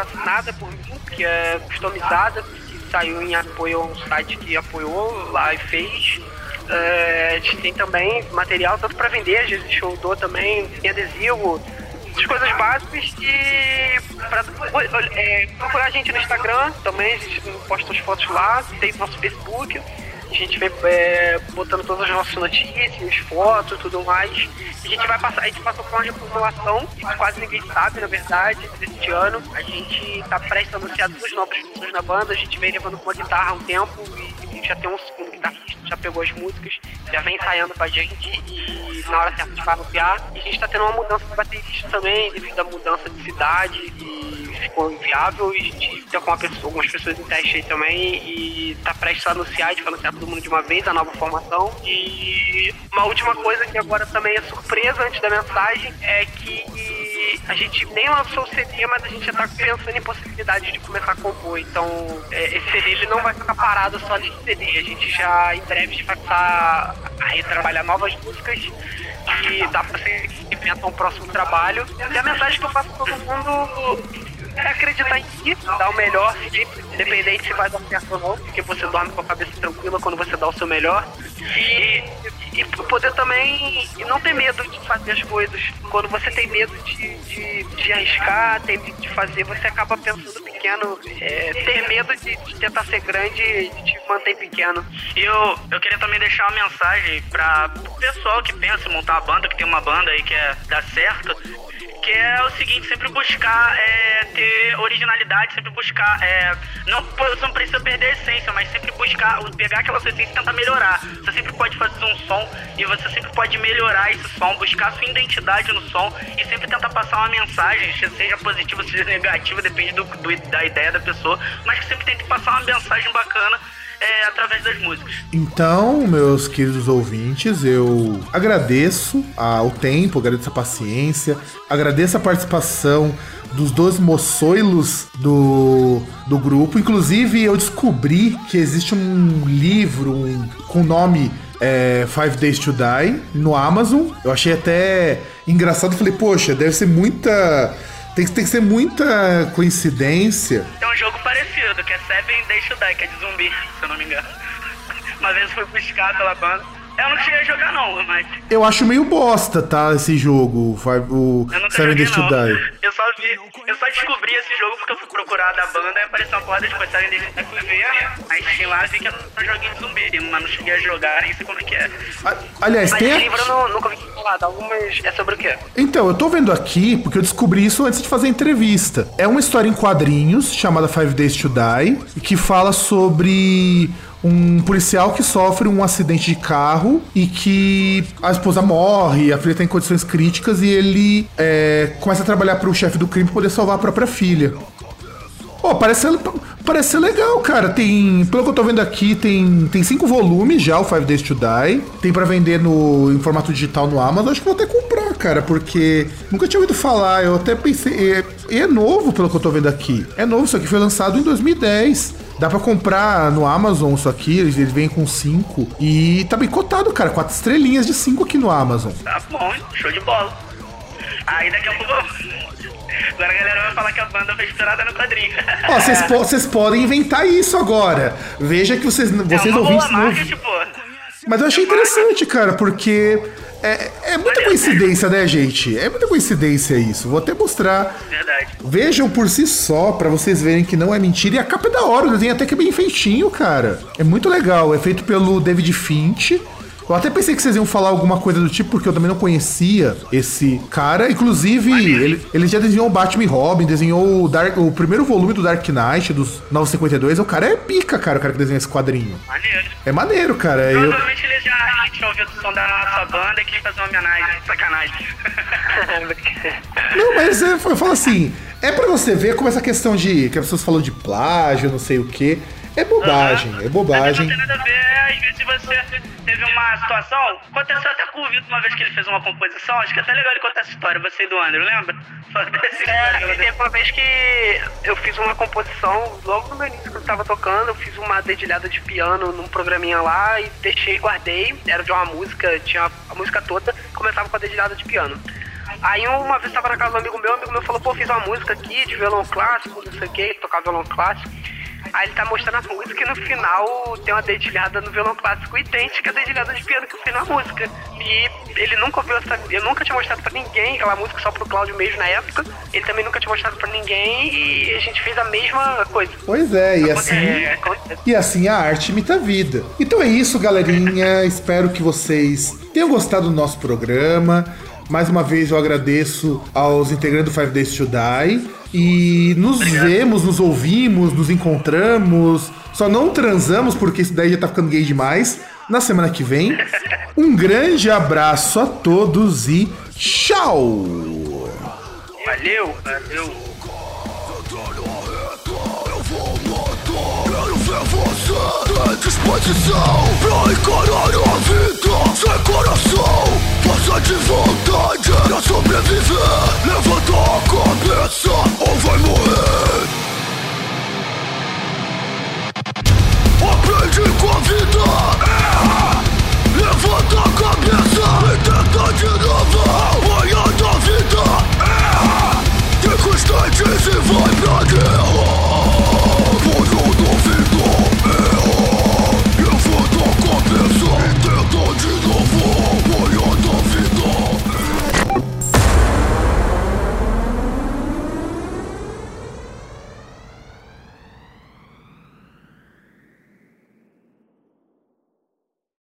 assinada por mim, que é customizada, que saiu em apoio a um site que apoiou lá e fez. É, a gente tem também material tanto para vender, às vezes show dou também, tem adesivo, as coisas básicas e pra, é, procurar a gente no Instagram também, a gente posta as fotos lá, tem nosso Facebook. A gente vem é, botando todas as nossas notícias, fotos tudo mais. A gente vai passar, a gente passou por uma reformulação, que quase ninguém sabe, na verdade, deste ano. A gente tá prestes a anunciar duas novas pessoas na banda, a gente vem levando com uma guitarra há um tempo e já tem um segundo guitarrista, já pegou as músicas, já vem ensaiando com a gente e na hora certa vai anunciar. E a gente tá tendo uma mudança de baterista também, devido à mudança de cidade e ficou inviável e a gente tá com pessoa, algumas pessoas em teste aí também e tá prestes a anunciar, vai anunciar todo mundo de uma vez a nova formação. E uma última coisa que agora também é surpresa antes da mensagem é que a gente nem lançou o CD, mas a gente já tá pensando em possibilidade de começar a compor. Então, é, esse CD ele não vai ficar parado só nesse CD. A gente já em breve vai passar a retrabalhar novas músicas e dá pra ser inventar um próximo trabalho. E a mensagem que eu faço pra todo mundo é acreditar em si, dar o melhor, independente se vai dar certo ou não, porque você dorme com a cabeça tranquila quando você dá o seu melhor. E, e poder também não ter medo de fazer as coisas. Quando você tem medo de, de, de arriscar, tem medo de fazer, você acaba pensando pequeno. É, ter medo de, de, tentar ser grande te mantém pequeno. E eu, eu queria também deixar uma mensagem para o pessoal que pensa em montar uma banda, que tem uma banda aí que é dar certo que é o seguinte, sempre buscar é, ter originalidade, sempre buscar, é, não, você não precisa perder a essência, mas sempre buscar, pegar aquela sua essência e tentar melhorar. Você sempre pode fazer um som e você sempre pode melhorar esse som, buscar sua identidade no som e sempre tentar passar uma mensagem, seja positiva, seja negativa, depende do, do da ideia da pessoa, mas que sempre tente passar uma mensagem bacana é, através das músicas. Então, meus queridos ouvintes, eu agradeço o tempo, agradeço a paciência, agradeço a participação dos dois moçoilos do, do grupo. Inclusive, eu descobri que existe um livro com o nome é, Five Days to Die no Amazon. Eu achei até engraçado. Falei, poxa, deve ser muita tem, tem que ser muita coincidência. Tem um jogo parecido, que é Seven Days to Die, que é de zumbi, se eu não me engano. Uma vez fui buscar pela banda. Eu não cheguei a jogar não, mas... Eu acho meio bosta, tá, esse jogo, o Seven Days to Die. Eu só vi, eu só descobri esse jogo porque eu fui procurar da banda e apareceu uma porra de Seven Days to Die, fui ver, aí tinha lá vi que era um joguinho de zumbi, mas não cheguei a jogar, nem sei como é que é. Aliás, mas tem... esse livro eu não, nunca vi falar, algumas... é sobre o quê? Então, eu tô vendo aqui, porque eu descobri isso antes de fazer a entrevista. É uma história em quadrinhos, chamada Five Days to Die, que fala sobre um policial que sofre um acidente de carro e que a esposa morre, a filha está em condições críticas e ele é, começa a trabalhar para o chefe do crime poder salvar a própria filha. Pô, parece, parece legal, cara. Tem, pelo que eu tô vendo aqui, tem, tem cinco volumes já, o Five Days to Die. Tem para vender no, em formato digital no Amazon. Acho que vou até comprar, cara, porque nunca tinha ouvido falar. Eu até pensei. É, é novo, pelo que eu tô vendo aqui. É novo, isso aqui foi lançado em 2010. Dá pra comprar no Amazon isso aqui, eles, eles vêm com 5. E tá bem cotado, cara. Quatro estrelinhas de 5 aqui no Amazon. Tá bom, show de bola. Aí daqui a pouco. Agora a galera vai falar que a banda foi inspirada no quadrinho. Ó, vocês po podem inventar isso agora. Veja que vocês, vocês é ouvintes. Tipo... Mas eu achei interessante, cara, porque é, é muita coincidência, né, gente? É muita coincidência isso. Vou até mostrar. Verdade. Vejam por si só, para vocês verem que não é mentira. E a capa é da hora, o desenho até que é bem feitinho, cara. É muito legal. É feito pelo David Finch. Eu até pensei que vocês iam falar alguma coisa do tipo, porque eu também não conhecia esse cara. Inclusive, ele, ele já desenhou o Batman e Robin, desenhou o, Dark, o primeiro volume do Dark Knight, dos 952. O cara é pica, cara, o cara que desenha esse quadrinho. Maneiro. É maneiro, cara. Provavelmente eu... ele já ouvido o som da nossa banda e quis fazer uma homenagem. Sacanagem. Não, mas é, eu falo assim, é pra você ver como essa questão de. que as pessoas falam de plágio, não sei o quê. É bobagem, é bobagem. Não tem nada a ver, às vezes você teve uma situação. Aconteceu até com o Vitor uma vez que ele fez uma composição, acho que é até legal ele contar essa história, você e do André, lembra? É, teve uma vez que eu fiz uma composição, logo no meu início que eu tava tocando, eu fiz uma dedilhada de piano num programinha lá e deixei, guardei, era de uma música, tinha a música toda, começava com a dedilhada de piano. Aí uma vez tava na casa do amigo meu, o amigo meu falou, pô, fiz uma música aqui de violão clássico, não sei o que, tocava violão clássico. Aí ele tá mostrando a música e no final tem uma dedilhada no violão clássico idêntica à dedilhada de piano que eu fiz na música. E ele nunca ouviu essa. Eu nunca tinha mostrado pra ninguém aquela música só pro Cláudio mesmo na época. Ele também nunca tinha mostrado pra ninguém e a gente fez a mesma coisa. Pois é, e assim. É, acontece. E assim a arte imita a vida. Então é isso, galerinha. Espero que vocês tenham gostado do nosso programa. Mais uma vez eu agradeço aos integrantes do Five Days to Die. E nos vemos, nos ouvimos, nos encontramos. Só não transamos, porque isso daí já tá ficando gay demais. Na semana que vem. Um grande abraço a todos e tchau! Valeu, valeu. Quero ver você disposição Pra encarar a vida sem coração Força de vontade pra sobreviver. Levanta a cabeça ou vai morrer. Aprende com a vida. Erra Levanta a cabeça. E tenta de novo. Apanha da vida. Erra Tem constantes e vai pra guerra